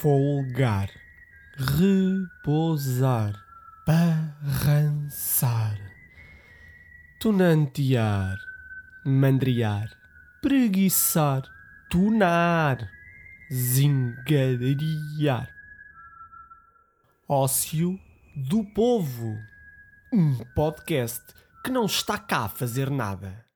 folgar, repousar, barrançar, tunantear, mandriar, preguiçar, tunar, zingariar. Ócio do Povo, um podcast que não está cá a fazer nada.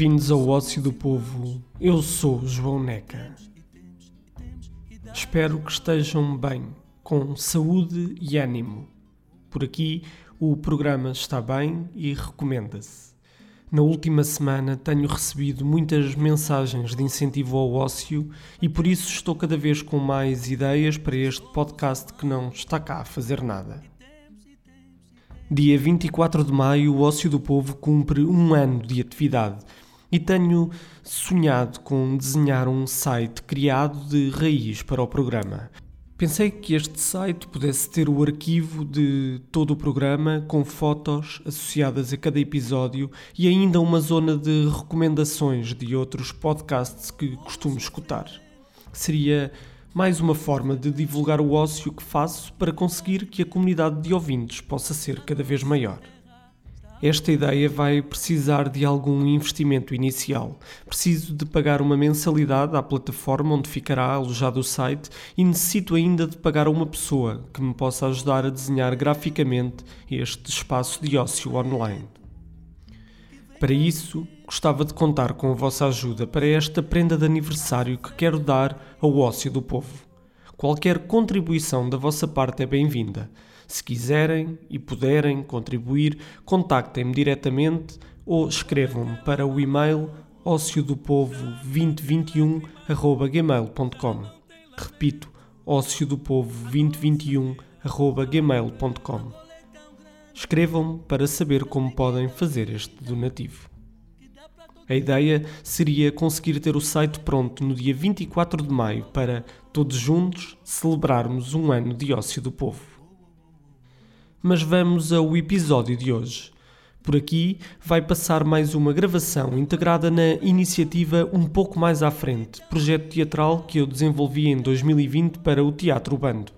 Bem-vindos ao Ócio do Povo. Eu sou João Neca. Espero que estejam bem, com saúde e ânimo. Por aqui, o programa está bem e recomenda-se. Na última semana tenho recebido muitas mensagens de incentivo ao ócio e por isso estou cada vez com mais ideias para este podcast que não está cá a fazer nada. Dia 24 de maio, o Ócio do Povo cumpre um ano de atividade e tenho sonhado com desenhar um site criado de raiz para o programa. Pensei que este site pudesse ter o arquivo de todo o programa com fotos associadas a cada episódio e ainda uma zona de recomendações de outros podcasts que costumo escutar. Seria mais uma forma de divulgar o ócio que faço para conseguir que a comunidade de ouvintes possa ser cada vez maior. Esta ideia vai precisar de algum investimento inicial. Preciso de pagar uma mensalidade à plataforma onde ficará alojado o site e necessito ainda de pagar a uma pessoa que me possa ajudar a desenhar graficamente este espaço de ócio online. Para isso, gostava de contar com a vossa ajuda para esta prenda de aniversário que quero dar ao ócio do povo. Qualquer contribuição da vossa parte é bem-vinda. Se quiserem e puderem contribuir, contactem-me diretamente ou escrevam-me para o e-mail ociodopovo2021@gmail.com. Repito, ociodopovo2021@gmail.com. Escrevam-me para saber como podem fazer este donativo. A ideia seria conseguir ter o site pronto no dia 24 de maio para, todos juntos, celebrarmos um ano de ócio do povo. Mas vamos ao episódio de hoje. Por aqui vai passar mais uma gravação integrada na iniciativa Um Pouco Mais à Frente, projeto teatral que eu desenvolvi em 2020 para o Teatro Bando.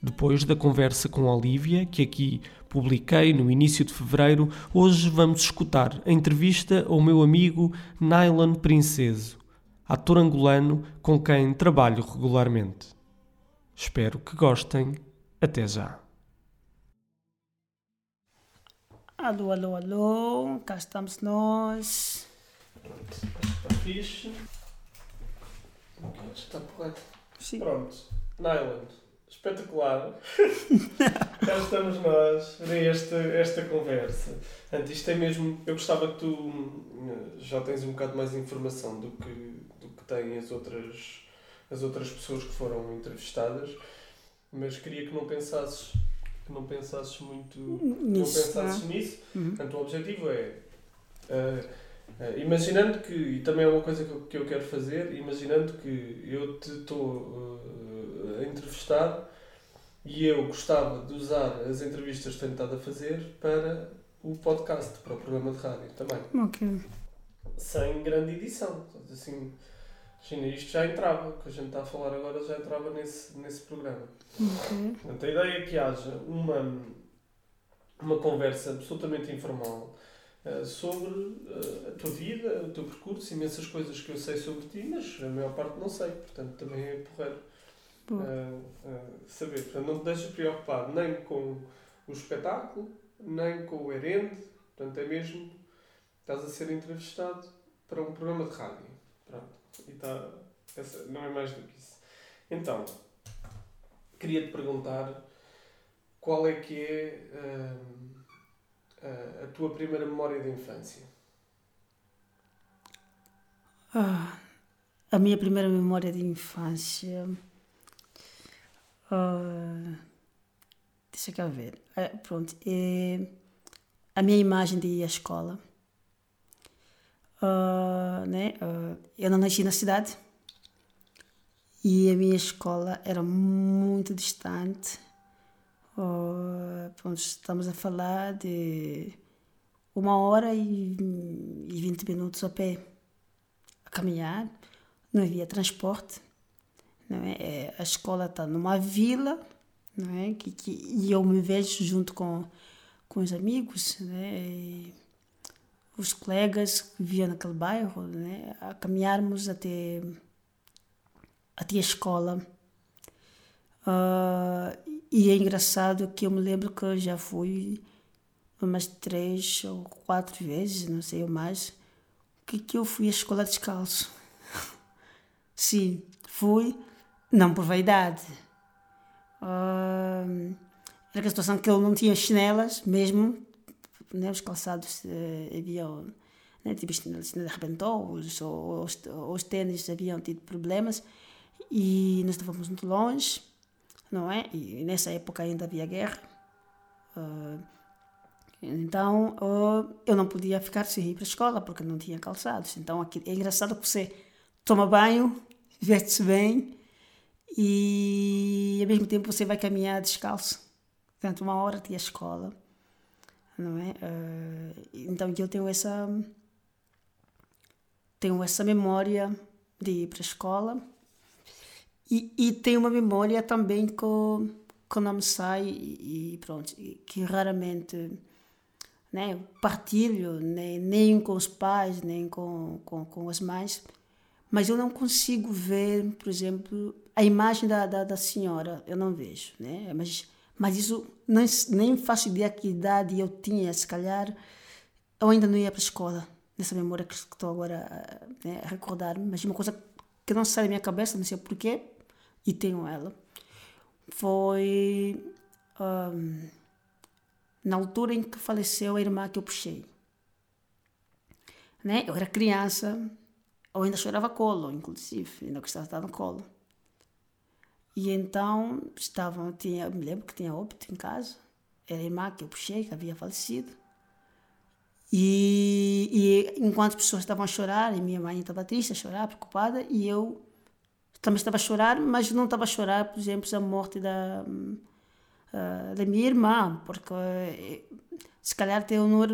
Depois da conversa com Olivia, que aqui publiquei no início de fevereiro, hoje vamos escutar a entrevista ao meu amigo Nylon Princeso, ator angolano com quem trabalho regularmente. Espero que gostem. Até já. Alô, alô, alô, cá estamos nós. Está fixe. Está correto. Sim. Pronto. Nylon. Espetacular. Cá estamos nós para esta, esta conversa. Portanto, isto é mesmo. Eu gostava que tu hum, já tens um bocado mais de informação do que, do que têm as outras, as outras pessoas que foram entrevistadas, mas queria que não pensasses, que não pensasses muito. Nisso, não pensasses não é? nisso. Uhum. Portanto, o objetivo é. ah, ah, imaginando que, e também é uma coisa que eu, que eu quero fazer, imaginando que eu te estou ah, a entrevistar e eu gostava de usar as entrevistas que tenho estado a fazer para o podcast, para o programa de rádio também. Ok. Sem grande edição. Assim, imagina, isto já entrava, o que a gente está a falar agora já entrava nesse, nesse programa. Ok. Portanto, a ideia é que haja uma, uma conversa absolutamente informal eh, sobre eh, a tua vida, o teu percurso, imensas coisas que eu sei sobre ti, mas a maior parte não sei, portanto também é porreiro eh, saber. Portanto, não te deixes preocupado nem com o espetáculo, nem com o herente, portanto é mesmo, estás a ser entrevistado para um programa de rádio. Pronto. E tá, essa, não é mais do que isso. Então, queria-te perguntar qual é que é uh, a tua primeira memória de infância? Ah, a minha primeira memória de infância. Uh, deixa cá ver. Ah, pronto. É a minha imagem de ir à escola ah, né? Ah, eu não nasci na cidade e a minha escola era muito distante. Ah, pronto, estamos a falar de uma hora e, e 20 minutos a pé, a caminhar. Não havia transporte. Não é? É, A escola está numa vila, não é? Que, que, e eu me vejo junto com, com os amigos, né? E os colegas que viviam naquele bairro, né? a caminharmos até, até a escola. Ah, e é engraçado que eu me lembro que eu já fui umas três ou quatro vezes, não sei ou mais, que, que eu fui à escola descalço. Sim, fui, não por vaidade. Ah, era a situação que eu não tinha chinelas mesmo, né, os calçados eh, haviam, né, tipo, arrebentou, os, os, os tênis haviam tido problemas e nós estávamos muito longe, não é? E nessa época ainda havia guerra. Ah, então ah, eu não podia ficar sem ir para a escola porque não tinha calçados. Então aqui, é engraçado que você toma banho, veste-se bem e ao mesmo tempo você vai caminhar descalço. Portanto, uma hora tinha escola, não é? Ah, então eu tenho essa tenho essa memória de ir para a escola e, e tenho uma memória também que, que não sai e, e pronto, que raramente né, partilho, nem, nem com os pais, nem com, com, com as mães, mas eu não consigo ver, por exemplo, a imagem da, da, da senhora, eu não vejo, né? mas, mas isso nem, nem faço ideia que idade eu tinha, se calhar eu ainda não ia para a escola, nessa memória que estou agora né, a recordar, mas uma coisa que não sai da minha cabeça, não sei porquê, e tenho ela, foi hum, na altura em que faleceu a irmã que eu puxei. Né? Eu era criança, eu ainda chorava colo, inclusive, ainda gostava de estar no colo. E então estavam, tinha, me lembro que tinha óbito em casa, era a irmã que eu puxei, que havia falecido. E, e enquanto as pessoas estavam a chorar, e minha mãe estava triste, a chorar, preocupada, e eu também estava a chorar, mas não estava a chorar, por exemplo, a morte da, uh, da minha irmã, porque uh, se calhar Teonor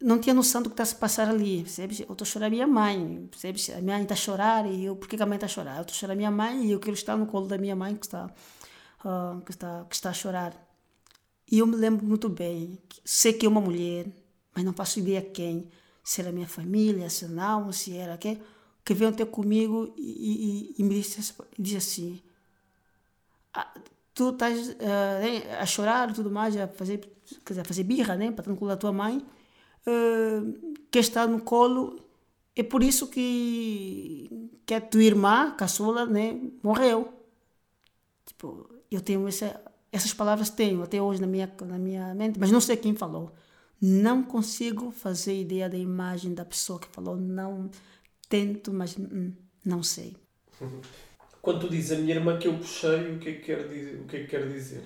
não tinha noção do que está se passar ali, percebes? Eu estou a chorar a minha mãe, percebes? A minha mãe está a chorar e eu, por que a mãe está a chorar? Eu estou a chorar a minha mãe e eu quero estar no colo da minha mãe que está, uh, que está, que está a chorar. E eu me lembro muito bem, sei que é uma mulher, mas não faço ideia quem, se era minha família, se não, se era quem, que veio até comigo e, e, e me disse, disse assim, ah, tu estás uh, a chorar tudo mais, a fazer, quer dizer, a fazer birra, né, para no colo da tua mãe, uh, que está no colo, é por isso que, que a tua irmã, caçula, né, morreu. Tipo, eu tenho essa essas palavras tenho até hoje na minha, na minha mente, mas não sei quem falou. Não consigo fazer ideia da imagem da pessoa que falou. Não tento, mas hum, não sei. Quando tu dizes a minha irmã que eu puxei, o que é que quer dizer? O que é que quer dizer?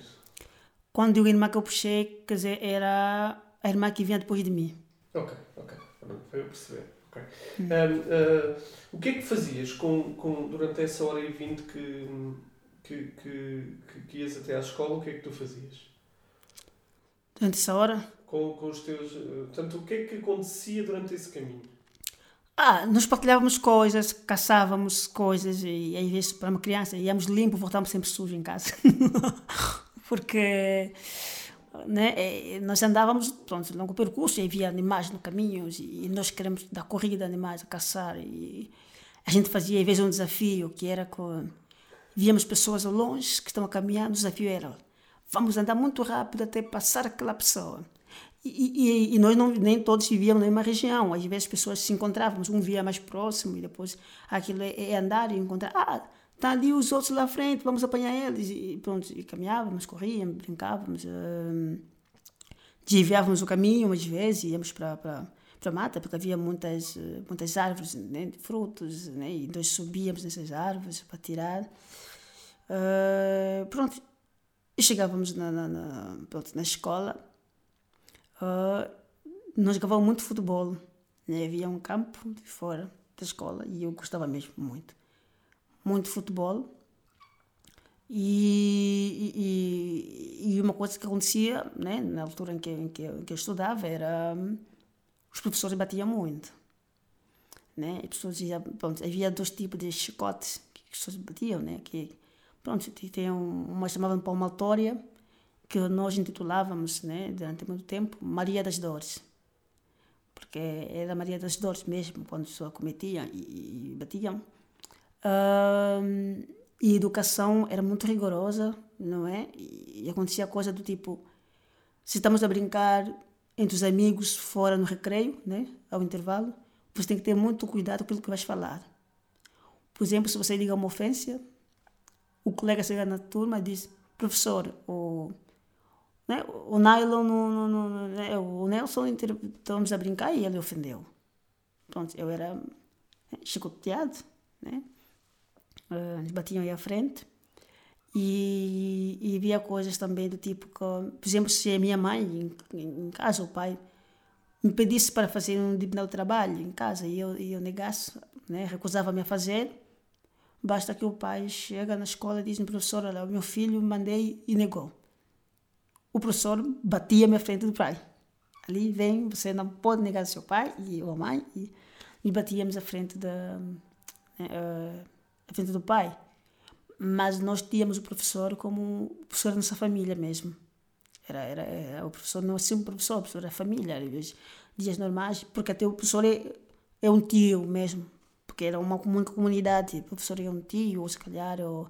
Quando digo irmã que eu puxei, quer dizer, era a irmã que vinha depois de mim. Ok, ok. Foi eu perceber. Okay. Um, uh, o que é que fazias com, com, durante essa hora e vinte que, que, que, que, ias até à escola? O que é que tu fazias? Durante essa hora? Com, com os teus. uh, Portanto, o que é que acontecia durante esse caminho? Ah, nós partilhávamos coisas, caçávamos coisas e às vezes para uma criança íamos limpo, voltávamos sempre sujo em casa. Porque né, eh, nós andávamos, pronto, longo percurso e havia animais no caminho e nós queremos dar corrida a animais, a caçar. E a gente fazia às vezes um desafio que era com víamos pessoas ao longe que estão a caminhar, o desafio era vamos andar muito rápido até passar aquela pessoa. E, e, e nós não, nem todos vivíamos na mesma região, às vezes as pessoas se encontrávamos, um via mais próximo e depois aquilo é, é andar e encontrar, ah, tá ali os outros lá à frente, vamos apanhar eles. E pronto, e caminhávamos, corríamos, brincávamos, hum, desviávamos o caminho às vezes, íamos para, para a mata, porque havia muitas, muitas árvores né, de frutos, né, e nós subíamos nessas árvores para tirar. Uh, pronto, e chegávamos na, na, na, pronto, na escola, uh, nós jogávamos muito futebol, né, havia um campo de fora da escola e eu gostava mesmo muito. Muito futebol. E, e, e uma coisa que acontecia né, na altura em que, em que, em que eu estudava era os professores batiam muito. Né? As pessoas diziam, pronto, havia dois tipos de chicotes que as pessoas batiam, né? que pronto, tem um, uma chamavam de palmatória que nós intitulávamos né, durante muito tempo Maria das Dores porque era Maria das Dores mesmo quando a pessoa cometia e, e batiam e a educação era muito rigorosa não é e, e acontecia coisa do tipo se estamos a brincar entre os amigos fora no recreio, né, ao intervalo, você tem que ter muito cuidado com aquilo que vais falar. Por exemplo, se você diga uma ofensa, o colega chega na turma e diz, professor, o, né, o nylon, no, no, no, né, o Nelson, estamos a brincar e ele ofendeu. Pronto, eu era né, chicoteado, né? Uh, eles batiam aí à frente. E, e havia coisas também do tipo que, por exemplo, se a minha mãe, em, em casa, o pai, me pedisse para fazer um determinado trabalho em casa e eu, e eu negasse, né, recusava-me a fazer, basta que o pai chega na escola e diz, professor, olha, o meu filho mandei e negou. O professor batia-me à frente do pai. Ali vem, você não pode negar seu pai e a mãe, e, e batíamos à frente, da, uh, à frente do pai mas nós tínhamos o professor como o professor da nossa família mesmo. Era, era, era o professor não é assim um professor, o professor da família, dias normais, porque até o professor é, é um tio mesmo, porque era uma única comunidade, o professor é um tio, ou se calhar, ou,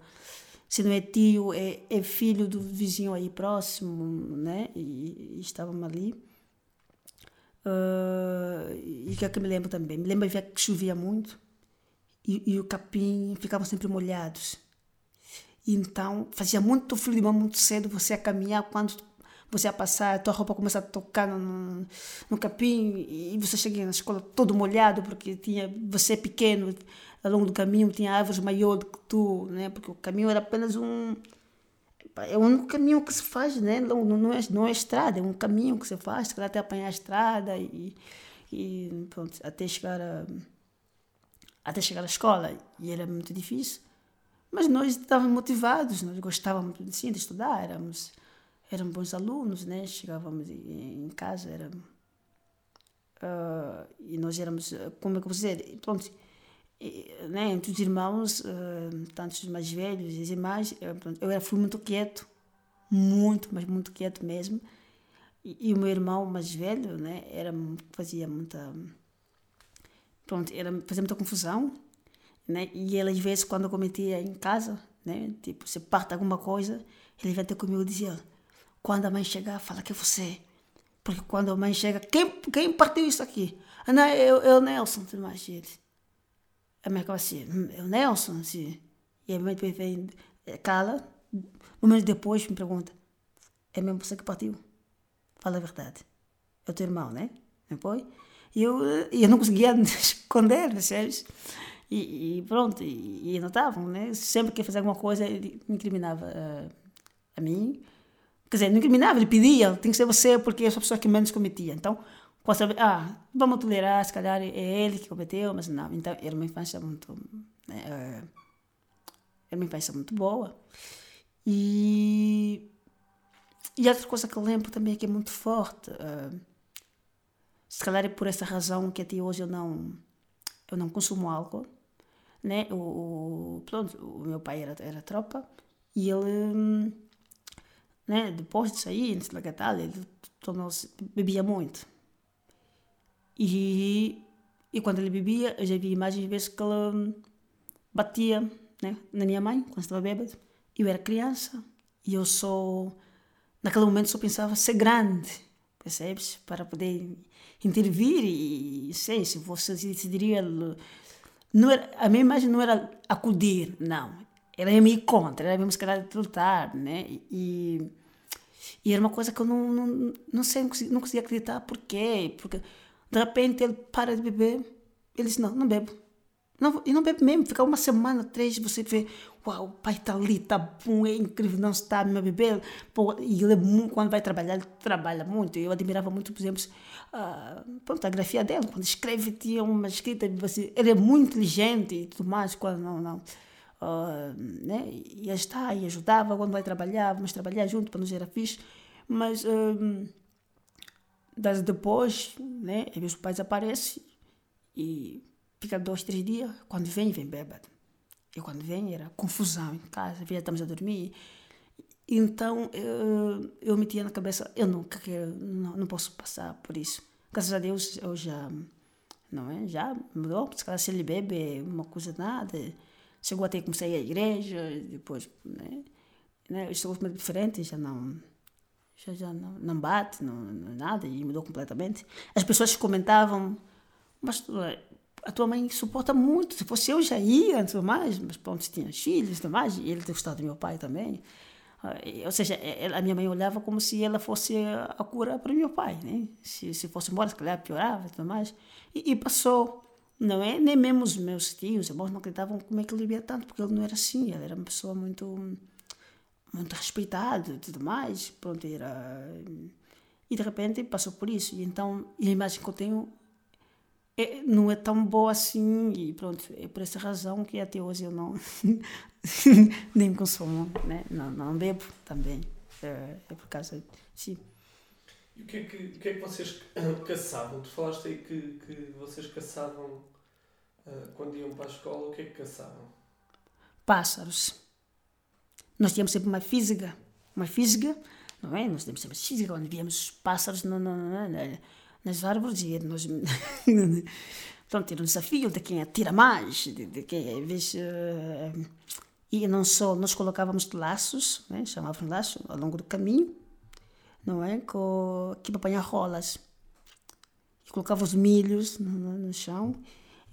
se não é tio, é, é filho do vizinho aí próximo, né? E, e estávamos ali. Uh, e que é que me lembro também? Me lembro que chovia muito e, e o capim ficavam sempre molhados. Então, fazia muito frio de manhã, muito cedo, você a caminhar, quando você a passar, a tua roupa começa a tocar no, no capim e você chega na escola todo molhado, porque tinha você é pequeno, ao longo do caminho tinha árvores maiores do que tu, né? porque o caminho era apenas um... É o único caminho que se faz, né? não, não, é, não é estrada, é um caminho que se faz, até apanhar a estrada e, e pronto, até chegar a, até chegar à escola. E era muito difícil. Mas nós estávamos motivados, nós gostávamos sim, de estudar, éramos, éramos bons alunos, né? chegávamos em casa, éramos, uh, e nós éramos, como é que eu dizer, pronto, né? entre os irmãos, uh, mais velhos e irmãs, eu, eu era, fui muito quieto, muito, mas muito quieto mesmo, e, e o meu irmão mais velho né? era, fazia muita, pronto, era, fazia muita confusão, né? E ele, às vezes, quando eu cometia em casa, né? Tipo, se parte alguma coisa, ele vem até comigo e dizia: quando a mãe chegar, fala que é você. Porque quando a mãe chega, quem, quem partiu isso aqui? Ah, não, eu, eu Nelson, tudo mais. Ele, a mãe ficava assim: hum, eu Nelson, assim. E a mãe depois vem, eh, cala. Momentos depois me pergunta: é mesmo você que partiu? Fala a verdade. É o teu irmão, né? Não foi? E eu, eh, eu não conseguia esconder, percebes? E, e pronto, e, e notavam, né? Sempre que ia fazer alguma coisa, ele me incriminava uh, a mim. Quer dizer, não incriminava, ele pedia, tem que ser você, porque eu sou a pessoa que menos cometia. Então, posso saber, ah, vamos tolerar, se calhar é ele que cometeu, mas não. Então, era uma infância muito. Né, uh, era uma infância muito boa. E. E outra coisa que eu lembro também é que é muito forte. Uh, se calhar é por essa razão que até hoje eu não, eu não consumo álcool né? O, o, pronto, o meu pai era, era tropa e ele, né? Depois de sair, antes da tal, ele tornou-se, bebia muito. E, e quando ele bebia, eu já vi imagens vezes que ele batia, né? Na minha mãe, quando estava bêbado. Eu era criança e eu só, naquele momento só pensava ser grande, percebes? Para poder intervir e, sei, se você decidiria não era, a minha imagem não era acudir, não. Era ir contra, era mesmo calhar lutar, né? E, e era uma coisa que eu não, não, não sei, não conseguia, acreditar por quê. Porque De repente ele para de beber. Ele disse: Não, não bebo. Não, e não bebe mesmo. Fica uma semana, três, você vê, uau, o pai está ali, está bom, é incrível, não está a. Pô, e ele, quando vai trabalhar, ele trabalha muito. Eu admirava muito, por exemplo, uh, pronto, a grafia dele. Quando escreve, tinha uma escrita, assim, ele é muito inteligente e tudo mais. Quando não, não. Uh, né? E está, e ajudava quando vai trabalhar, vamos trabalhar junto para nos era fixe. Mas. Um, depois, né, os pais aparecem e fica dois, três dias. Quando vem, vem bêbado. E quando vem, era confusão em casa, via estamos a dormir. Então, eu, eu metia na cabeça, eu nunca quero, não, não posso passar por isso. Graças a Deus, eu já, não é? Já mudou, se, se ele bebe, é uma coisa nada. Chegou até começar a igreja, depois, né? né? Estou diferente, já não já, já não, não bate, não, não, nada, e mudou completamente. As pessoas comentavam, mas a tua mãe suporta muito, se fosse eu já ia, tudo mais, mas pronto, tinha filhos e tudo mais, e ele tem gostado do meu pai também. Ah, ou seja, a minha mãe olhava como se ela fosse a cura para o meu pai, né? Se, se fosse embora, se calhar piorava e tudo mais. E, e, passou, não é? Nem mesmo os meus tios, irmãos não acreditavam como é que ele vivia tanto, porque ele não era assim, ele era uma pessoa muito muito respeitado e tudo mais. Pronto, era. E de repente passou por isso. E então a imagem que eu tenho é, não é tão boa assim. E pronto, é por essa razão que até hoje eu não. nem consumo, né? não, não bebo também. É, é por causa. Sim. E o que é que, o que, é que vocês caçavam? Tu falaste aí que, que vocês caçavam uh, quando iam para a escola. O que é que caçavam? Pássaros nós tínhamos sempre uma física, uma física, não é? Nós tínhamos sempre física, onde víamos os pássaros no, no, no, nas árvores e nós. Pronto, era um desafio de quem atira mais, de, de quem, vez, uh, e não só, nós colocávamos laços, né? chamávamos laços, ao longo do caminho, não é? Com, aqui para apanhar rolas. E colocava os milhos no, no, chão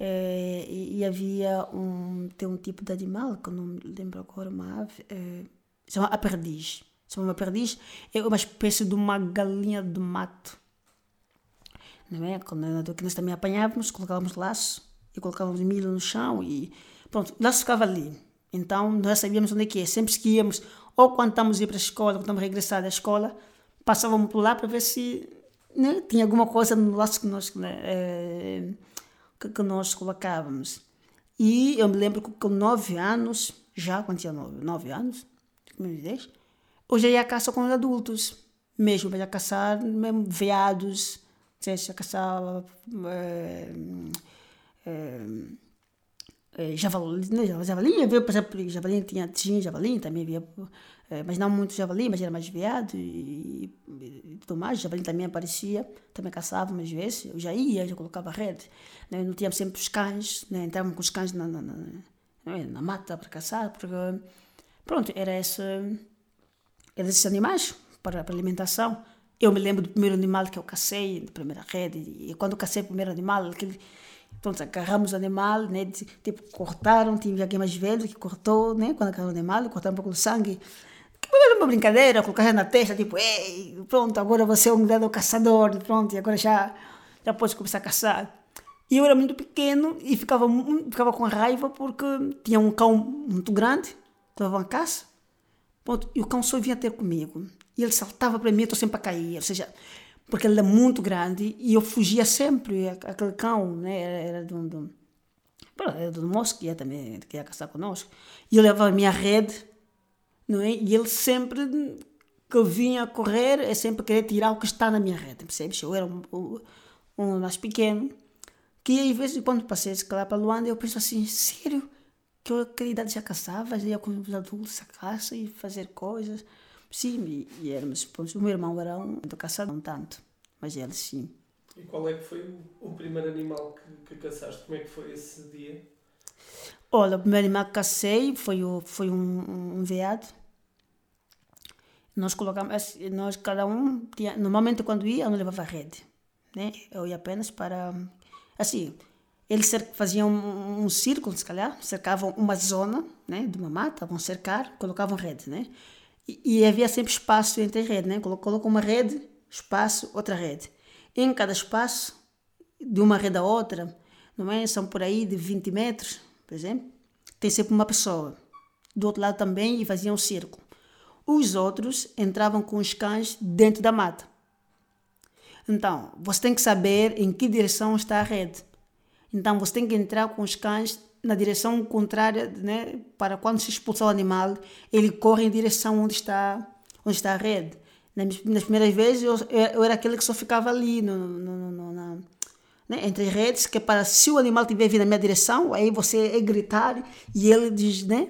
é, e, e, havia um, tem um tipo de animal, que eu não me lembro agora, uma ave, é, chama a perdiz. Chama uma perdiz, é uma espécie de uma galinha de mato. Não é? Quando nós também apanhávamos, colocávamos laço e colocávamos milho no chão e pronto, o laço ficava ali. Então nós sabíamos onde é que é. Sempre que íamos, ou quando estamos a ir para a escola, quando estamos a regressar da escola, passávamos por lá para ver se né, tinha alguma coisa no laço que nós. É, que, que nós colocávamos. E eu me lembro que com nove anos, já quando tinha nove, nove anos, eu já ia caçar com os adultos, mesmo para caçar mesmo veados, é, é, é, javali, né, javali, havia, por exemplo, javali tinha, tinha javali, também havia é, mas não muito javali, mas era mais veado e, e, tudo mais. Javali também aparecia, também caçava umas vezes. Eu já ia, já colocava rede. Né? Não tínhamos sempre os cães, né? entrávamos com os cães na, na, na, é? na mata para caçar, porque pronto, era, esse, era esses animais para, para alimentação. Eu me lembro do primeiro animal que eu cacei, da primeira rede, e quando eu cacei o primeiro animal, aquele, Pronto, agarramos o animal, né? Tipo, cortaram, tinha alguém mais velho que cortou, né? Quando agarraram o animal, cortaram um pouco do sangue. Era uma brincadeira, colocar na testa, tipo, ei, pronto, agora você é um grande caçador, pronto, e agora já, já pode começar a caçar. E eu era muito pequeno e ficava, ficava com raiva porque tinha um cão muito grande, levava uma caça, pronto, e o cão só vinha ter comigo. E ele saltava para mim, eu estou sempre a cair, ou seja, porque ele é muito grande e eu fugia sempre, aquele cão, né, era de um, de um, era do moço que ia também, que ia caçar conosco, e eu levava a minha rede, não é? E ele sempre que eu vinha correr, é sempre querer tirar o que está na minha rede, percebes? Eu era um, um, um mais pequeno, que às vezes quando passei a escalar para Luanda, eu penso assim, sério? Que eu aquela idade já caçava, já ia com os adultos a caça e fazer coisas. Sim, e, éramos, o meu irmão era um do caçador, não tanto, mas ele sim. E qual é que foi o, o primeiro animal que, que caçaste? Como é que foi esse dia? Olha, o primeiro animal que cacei foi, o, foi um, um veado. Nós colocamos, assim, nós cada um, tinha, normalmente quando ia, eu não levava rede, né? Eu ia apenas para, assim, eles faziam um, um círculo, se calhar, cercavam uma zona, né, de uma mata, vão cercar, colocavam rede, né? E, e havia sempre espaço entre a rede, né? Colocou uma rede, espaço, outra rede. Em cada espaço de uma rede a outra, não é? São por aí de 20 metros, por exemplo. Tem sempre uma pessoa. Do outro lado também e faziam um círculo. Os outros entravam com os cães dentro da mata. Então, você tem que saber em que direção está a rede. Então, você tem que entrar com os cães na direção contrária, né? Para quando se expulsar o animal, ele corre em direção onde está, onde está a rede. Nas, primeiras vezes, eu, eu era aquele que só ficava ali, no, no, no, na, né? entre redes, que é para se o animal tiver vindo na minha direção, aí você é gritar e ele diz, né?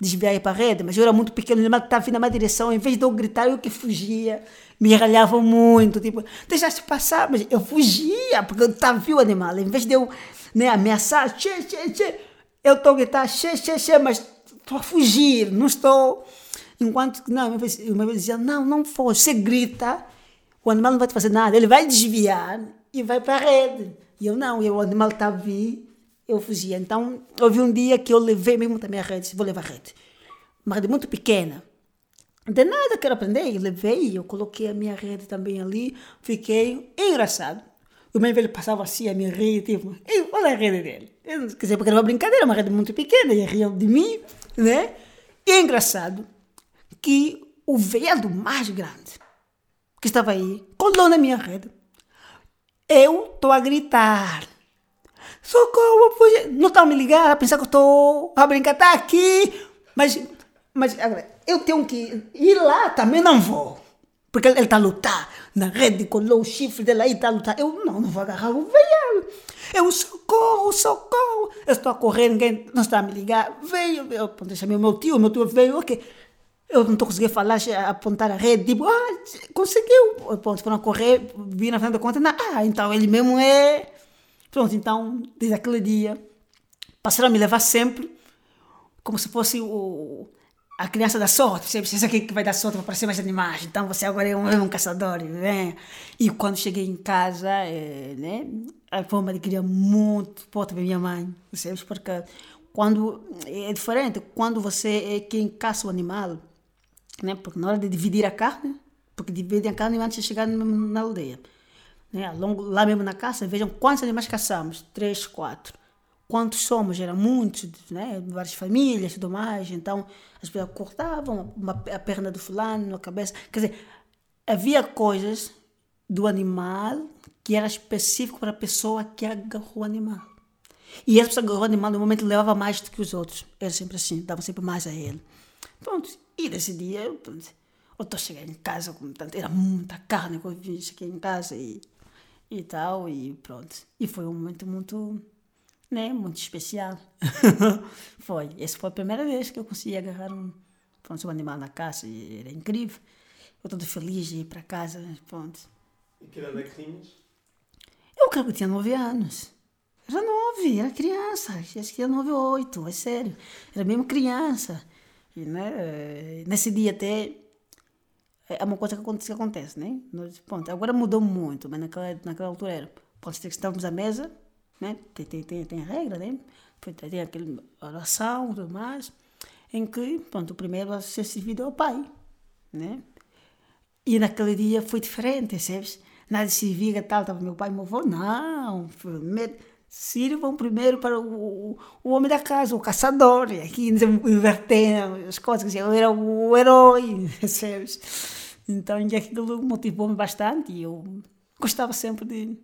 desviar para a rede, mas eu era muito pequeno, o animal estava vindo na minha direção, em vez de eu gritar, eu que fugia, me ralhava muito, tipo, deixaste passar, mas eu fugia, porque eu estava viu o animal, em vez de eu né, ameaçar, che, che, che, eu estou a gritar, che, che, che, mas estou a fugir, não estou, enquanto, não, uma vez, uma vez dizia, não, não foge, você grita, o animal não vai te fazer nada, ele vai desviar e vai para a rede, e eu não, e o animal está a vir, eu fugia. Então, houve um dia que eu levei mesmo também a rede, vou levar a rede. Uma rede muito pequena. De nada quero aprender, eu levei, eu coloquei a minha rede também ali, fiquei engraçado. O meu velho passava assim a minha rede, tipo, olha a rede dele. Eu, quer dizer, porque era uma brincadeira, uma rede muito pequena, e riam de mim, né? E é engraçado que o veado mais grande que estava aí colou na minha rede. Eu estou a gritar socorro, fugi. Não estão me ligar, a pensar que eu estou a brincar, está aqui. Mas, mas agora, eu tenho que ir lá, também não vou. Porque ele está a lutar na rede, colou o chifre dele aí, está a lutar. Eu não, não vou agarrar o veio. Eu socorro, socorro. Eu estou a correr, ninguém não está a me ligar. Veio, eu chamei o meu tio, meu tio veio, ok. Eu não estou conseguindo falar, apontar a rede, tipo, ah, conseguiu. Pronto, foram correr, vi na frente da conta, ah, então ele mesmo é Pronto, então, desde aquele dia, passaram a me levar sempre como se fosse o, a criança da sorte. Você precisa que vai dar sorte para aparecer mais animais. Então você agora é um, é um caçador. Né? E quando cheguei em casa, é, né, foi uma alegria muito forte para minha mãe. Percebes? Porque quando é diferente, quando você é quem caça o animal, né? porque na hora de dividir a carne, porque dividem a carne antes de chegar na aldeia. Né? Longo, lá mesmo na caça, vejam quantos animais caçamos: três, quatro. Quantos somos? Eram muitos, né? várias famílias e tudo mais. Então, as pessoas cortavam uma, a perna do fulano, a cabeça. Quer dizer, havia coisas do animal que era específico para a pessoa que agarrou o animal. E essa pessoa agarrou o animal, no momento levava mais do que os outros. Era sempre assim, dava sempre mais a ele. Pronto. E nesse dia, eu estou chegando em casa, com tanto, era muita carne que eu cheguei em casa e e tal, e pronto. E foi um momento muito, né, muito especial. foi. Essa foi a primeira vez que eu consegui agarrar um, pronto, um animal na caça, e era incrível. Eu todo feliz de ir para casa, pronto. E que idade é que tinhas? Eu creio que tinha nove anos. Era nove, era criança. Acho que tinha nove ou oito, é sério. Era mesmo criança. E, né, nesse dia até é uma coisa que acontece, que acontece né? Nós, pronto, agora mudou muito, mas naquela, naquela altura era, pode ser que estávamos à mesa, né? Tem, tem, tem, tem regra, né? Tem aquela oração e tudo mais, em que, pronto, o primeiro vai ser servido ao pai, né? E naquele dia foi diferente, sabes? Nada de servir tal, estava meu pai e meu avô, não, sirvam primeiro para o, o, homem da casa, o caçador, e aqui invertendo as coisas, eu era o herói, sabes? Então aquilo motivou-me bastante e eu gostava sempre de,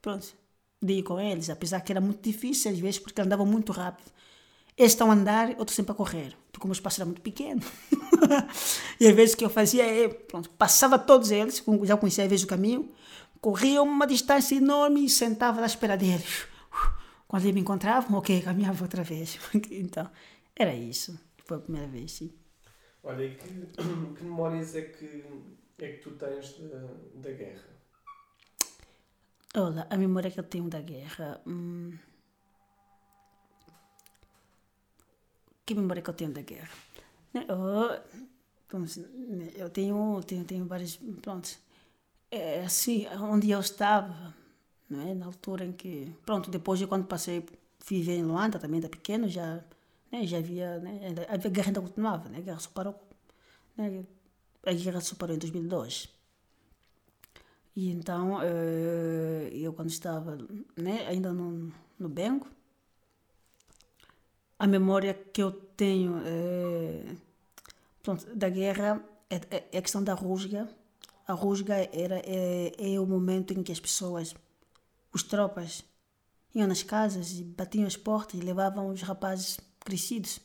pronto, de ir com eles, apesar que era muito difícil às vezes porque andavam muito rápido. Eles estão a andar, estou sempre a correr, porque o meu espaço era muito pequeno. e às vezes o que eu fazia é, pronto, passava todos eles, já conhecia às vezes o caminho, corria uma distância enorme e sentava à espera deles. Quando eles me encontravam, ok, caminhava outra vez. então, era isso. Foi a primeira vez, sim. Olha, e que, que memórias é que, é que tu tens da, da guerra? Olha, a memória que eu tenho da guerra. Hum, que memória que eu tenho da guerra? Eu, eu tenho, tenho, tenho várias. Pronto. É assim, onde eu estava, não é? na altura em que. Pronto, depois de quando passei a viver em Luanda, também da pequeno, já né? Já havia, né? a guerra ainda continuava, né? a guerra só parou, né? a guerra só parou em 2002. E então, eh, eu quando estava né, ainda no, no Bengo, a memória que eu tenho é, pronto, da guerra é, é, é, a questão da rusga. A rusga era, é, é o momento em que as pessoas, os tropas, iam nas casas e batiam as portas e levavam os rapazes crescidos.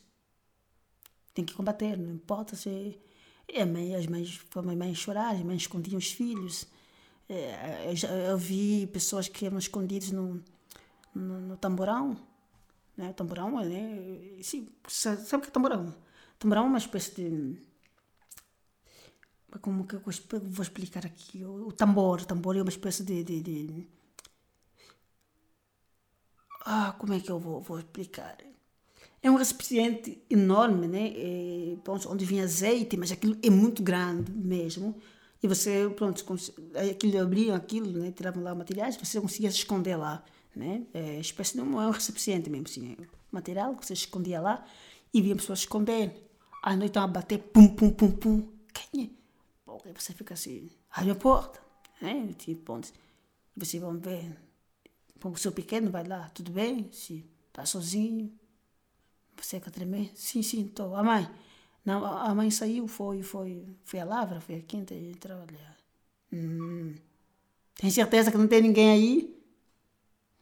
Tem que combater, não importa se. É, as mães, as mães chorar, as mães escondiam os filhos. É, eu, já, eu vi pessoas que eram escondidos no, no, no tamborão. Né? Tamborão, né? Sim, sabe o que é tamborão? Tamborão é uma espécie de. Como que eu vou explicar aqui? O, o tambor. O tambor é uma espécie de, de, de. Ah, como é que eu vou, vou explicar? É um recipiente enorme, né? É, onde vinha azeite, mas aquilo é muito grande mesmo. E você, pronto, aquilo abriam aquilo, né? tiravam lá materiais, você conseguia se esconder lá. Né? É espécie de um, é um recipiente mesmo, assim, material que você escondia lá e via pessoas esconder. À noite estão a bater, pum, pum, pum, pum. Quem é? Bom, aí você fica assim, abre a porta, né? Tipo, ponto. Você vai ver, o seu pequeno vai lá, tudo bem? Se está sozinho, você quer tremer? Sim, sim, estou. A mãe? Não, a mãe saiu, foi, foi, foi a Lavra, foi a Quinta e trabalhar. Hum. Tem certeza que não tem ninguém aí?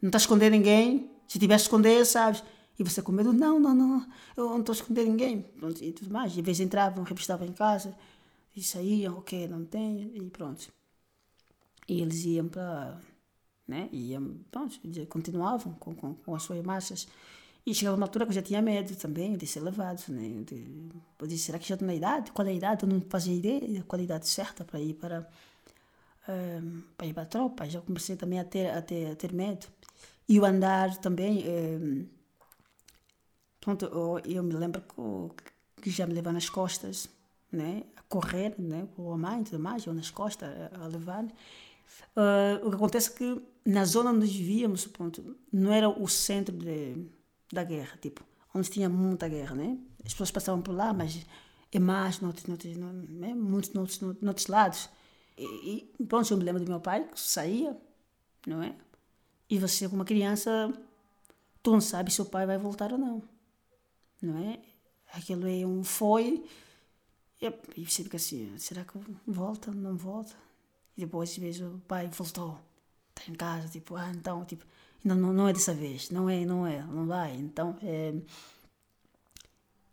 Não está a esconder ninguém? Se tivesse a esconder, sabes? E você com medo, não, não, não, eu não estou a esconder ninguém. E tudo mais. E às vezes entravam, revistavam em casa, e saíam, ok, não tem, e pronto. E eles iam para. Né? Iam, pronto, continuavam com, com, com as suas marchas. E chegava uma altura que eu já tinha medo também de ser levado, né? De, disse, será que já estou na idade? Qual é a idade? Eu não fazia ideia qual é a idade certa para ir para, um, para ir para a tropa. Já comecei também a ter, a ter, a ter medo. E o andar também... Um, pronto, eu, eu, me lembro que, que já me levaram nas costas, né? A correr, né? Com a mãe e tudo mais, eu nas costas a, a levar. Uh, o que acontece é que na zona onde vivíamos, pronto, não era o centro de da guerra, tipo, onde tinha muita guerra, né? As pessoas passavam por lá, mas é mais noutros, noutros, né? muitos noutros, noutros lados. E, e pronto, eu me lembro do meu pai que saía, não é? E você, como criança, tu não sabe se o pai vai voltar ou não, não é? Aquilo é um foi, e você fica assim, será que volta, não volta? E depois, vejo o pai voltou, está em casa, tipo, ah, então, tipo, não, não, não é dessa vez, não é, não é, não vai. Então, é...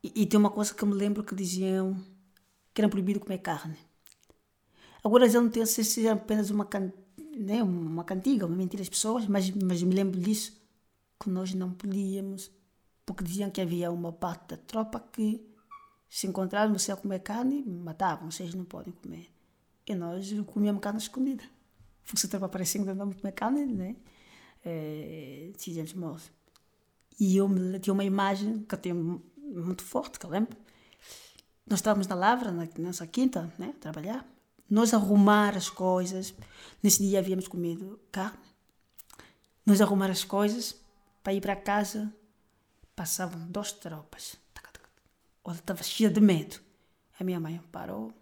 E, e, tem uma coisa que eu me lembro que diziam que era proibido comer carne. Agora já não tenho se seja é apenas uma, can, né, uma cantiga, uma mentira às pessoas, mas, mas me lembro disso, que nós não podíamos, porque diziam que havia uma parte da tropa que se encontraram você a comer carne, matavam, vocês não podem comer. E nós comíamos carne escondida. Porque se a tropa aparecia não comer carne, né? É, de James Morse. E eu me, tinha uma imagem que eu tenho muito forte, que eu lembro. Nós estávamos na Lavra, na nossa quinta, né, a trabalhar. Nós arrumar as coisas. Nesse dia havíamos comido carne. Nós arrumar as coisas para ir para casa. Passavam duas tropas. Ela estava cheia de medo. A minha mãe parou.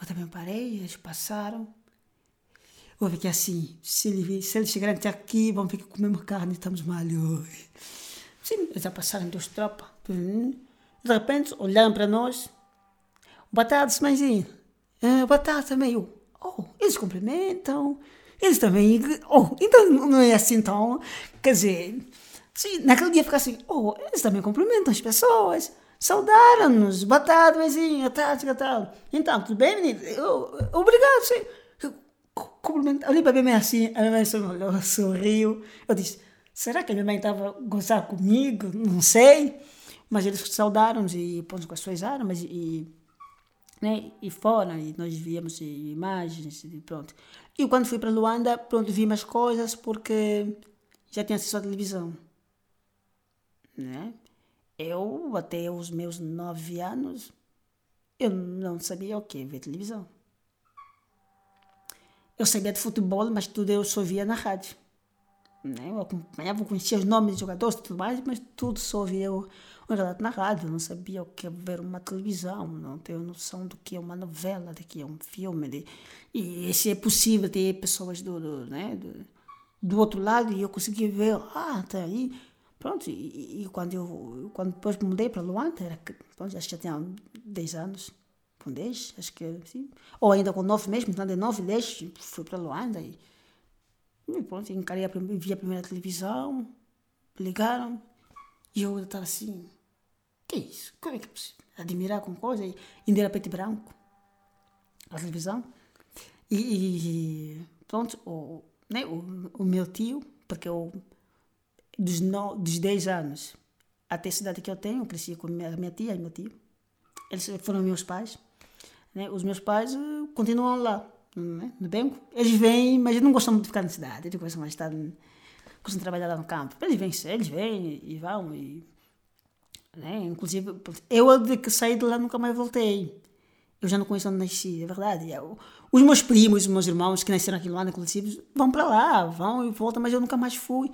Eu também parei, eles passaram. Vou que assim, se ele, se ele chegar até aqui, vão ver que comemos carne, estamos mal. Sim, já passaram duas tropas. De repente, olharam para nós. Boa tarde, mãezinha. Ah, boa tarde também. Eu, oh, eles cumprimentam. Eles também. Oh, então não é assim tão. Quer dizer, sim, naquele dia fica assim, oh, eles também cumprimentam as pessoas. Saudaram-nos. Boa tarde, mãezinha. Tarde, boa tarde. Então, tudo bem, menino? Eu, obrigado, sim cumprimentar. Olhei para minha mãe assim, a minha mãe sorriu, sorriu. Eu disse, será que a minha mãe estava a gozar comigo? Não sei. Mas eles saudaram-nos e pôs com as suas armas e, né, e foram. E nós víamos imagens e pronto. E quando fui para Luanda, pronto, vi mais coisas porque já tinha acesso à televisão. Né? Eu, até os meus nove anos, eu não sabia o que ver televisão. Eu sabia de futebol, mas tudo eu só via na rádio. Né? Eu acompanhava, conhecia os nomes dos jogadores e tudo mais, mas tudo só via o, relato na rádio, não sabia o que é ver uma televisão, não tenho noção do que é uma novela, do que é um filme. De, e se é possível ter pessoas do, do, né, do, do outro lado e eu consegui ver, ah, tá aí. Pronto, e, e quando eu quando depois mudei para Luanda, era, pronto, acho que já tinha 10 anos, com 10, acho que sim. Ou ainda com 9 mesmo, então de 9, 10, fui para Luanda e, e pronto, encarei a, vi a primeira televisão, ligaram e eu estava assim, que é isso? Como é que é possível? Admirar com coisa e ainda era preto branco, a televisão. E, e pronto, o, né, o, o meu tio, porque eu, dos, no, dos 10 anos até a cidade que eu tenho, eu cresci com a minha, minha tia e meu tio. Eles foram meus pais. Né? Os meus pais uh, continuam lá, né? no banco. Eles vêm, mas não gostam muito de ficar na cidade. Eles gostam mais de estar, gostam de trabalhar lá no campo. Eles vêm, eles vêm e vão. E, né? Inclusive, eu de que saí de lá nunca mais voltei. Eu já não conheço onde nasci, é verdade. Eu, os meus primos, os meus irmãos que nasceram aqui lá, inclusive, vão para lá, vão e voltam, mas eu nunca mais fui.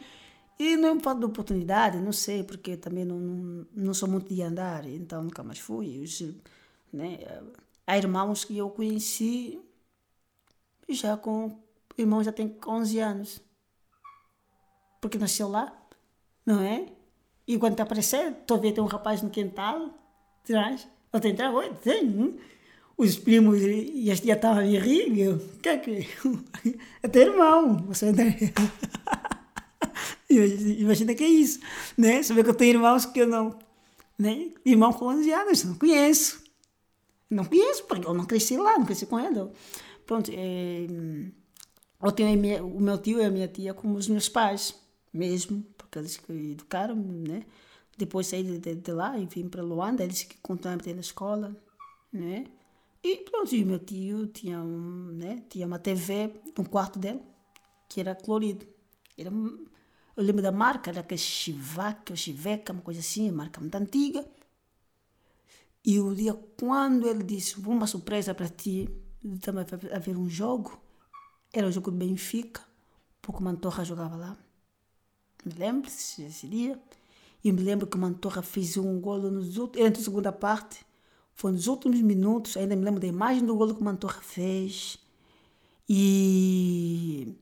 E não é falta de oportunidade, não sei, porque também não, não, não sou muito de andar, então nunca mais fui. Né, há irmãos que eu conheci já com. irmão já tem 11 anos. Porque nasceu lá, não é? E quando está aparecendo, estou a ver tem um rapaz no quintal, atrás. Ele tem entrar, oi, tem. Os primos e as tias estavam a me rir, eu, que é que? Até irmão, você Imagina que é isso, né? Vê que eu tenho irmãos que eu não, né? Irmão com 11 anos, não conheço. Não conheço, porque eu não cresci lá, não cresci com ele. Pronto, é, eu tenho minha, o meu tio e a minha tia como os meus pais, mesmo, porque eles que educaram, né? Depois saí de, de, de lá e vim para Luanda, eles que continuaram a na escola, né? E pronto, e meu tio tinha, um, né, tinha uma TV no quarto dele, que era colorido. Era, eu lembro da marca, era que Chivaca ou Chiveca, uma coisa assim, marca muito antiga. E o dia quando ele disse, uma surpresa para ti, também vai haver um jogo, era o jogo do Benfica, porque o Mantorra jogava lá. Me lembro desse dia. E me lembro que o Mantorra fez um golo nos outros, entre a segunda parte, foi nos últimos minutos, ainda me lembro da imagem do golo que o Mantorra fez. E.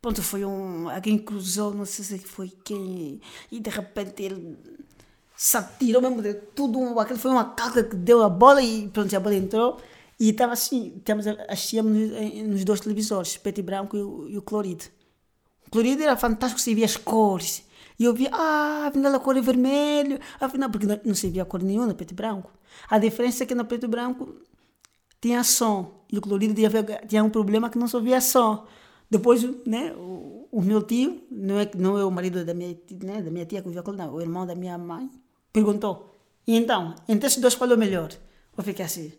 Pronto, foi um. Alguém cruzou, não sei se foi quem. E de repente ele se atirou mesmo de tudo. Aquilo foi uma carga que deu a bola e pronto, a bola entrou. E estava assim, temos, assistíamos nos dois televisores, preto e branco e e o colorido. O colorido era fantástico, você via as cores. E eu via, ah, afinal a cor é vermelho, afinal, porque não, não se via cor nenhuma, preto e branco. A diferença é que no preto e branco tinha som e o colorido tinha, tinha um problema que não só via som. Depois, né, o, o, meu tio, não é, não é o marido da minha, né, da minha tia que vivia com não, o irmão da minha mãe, perguntou: e então, entre esses dois, qual é o melhor? Eu fiquei assim: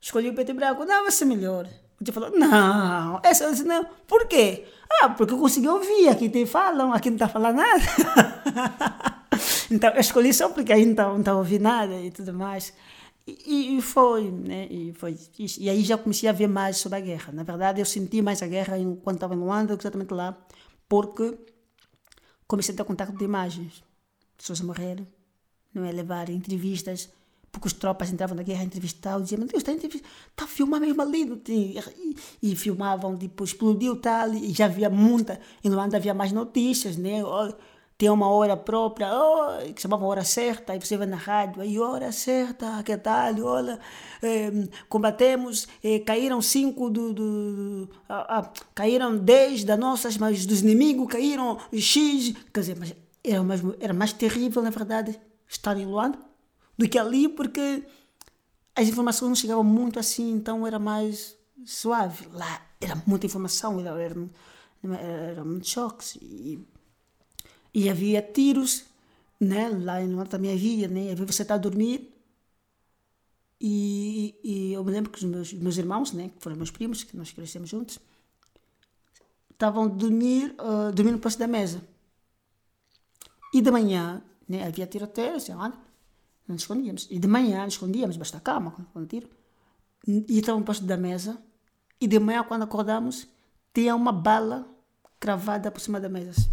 escolhi o preto e branco, não, vai ser melhor. O tio falou: não, essa disse, não, por quê? Ah, porque eu consegui ouvir, aqui te falam, aqui não está falando nada. Então, eu escolhi só porque aí não estava ouvindo nada e tudo mais. E, e, foi, né? E, foi e aí já comecei a ver mais sobre a guerra. Na verdade, eu senti mais a guerra enquanto estava em Luanda, exatamente lá, porque comecei a ter contato de imagens. Pessoas a morrer, não é? Levar entrevistas, porque os tropas entravam na guerra a entrevistar, diziam, meu Deus, está a entrevista, está a filmar mesmo ali. E, e, filmavam, tipo, explodiu tal, e já havia muita, em Luanda havia mais notícias, né? tem uma hora própria, oh, que chamava hora certa, aí você vai na rádio, aí hora certa, que tal, olha, eh, combatemos, eh, caíram cinco do, do caíram dez das nossas, mas dos inimigos caíram X, quer dizer, mas era mais, era mais terrível, na verdade, estar em Luanda do que ali, porque as informações não chegavam muito assim, então era mais suave. Lá era muita informação, era, era, era, muito choque. E, e havia tiros, né? lá em Norte também havia, né? havia você estar a dormir. E, e eu me lembro que os meus, meus irmãos, né? que foram meus primos, que nós crescemos juntos, estavam a dormir, uh, dormindo no posto da mesa. E de manhã, né? havia tiroteio, assim, olha, não nos escondíamos. E de manhã nos escondíamos, basta calma com o tiro. E estava no posto da mesa. E de manhã, quando acordamos, tinha uma bala cravada por cima da mesa. Assim.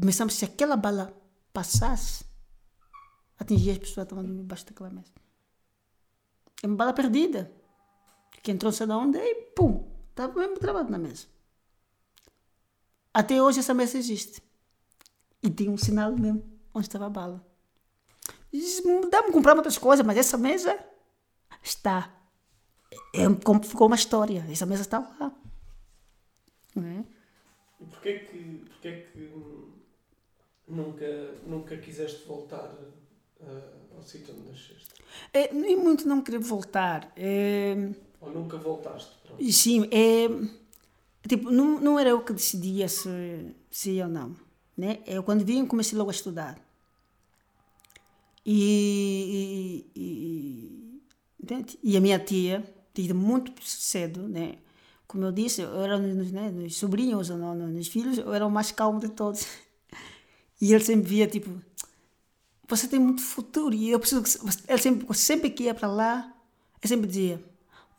Pensamos se aquela bala passasse, atingia as pessoas que estavam debaixo daquela mesa. É uma bala perdida. Que entrou sei de onde e pum, estava mesmo travado na mesa. Até hoje essa mesa existe. E tem um sinal mesmo onde estava a bala. Dá-me comprar outras coisas, mas essa mesa está. É, ficou uma história. Essa mesa está lá. É? E porquê que, porquê que nunca, nunca quiseste voltar uh, ao sítio onde nasceste? É, nem muito não querer voltar. É... Ou nunca voltaste? Pronto. Sim, é, tipo, não, não era eu que decidia se, se ia ou não. Né? Eu quando vim comecei logo a estudar. E, e, e, e a minha tia, desde muito cedo, né? como eu disse, eu era nos, né, nos sobrinhos, ou não, nos filhos, eu era o mais calmo de todos. E ele sempre via, tipo, você tem muito futuro e eu preciso que ele sempre sempre que ia para lá ele sempre dizia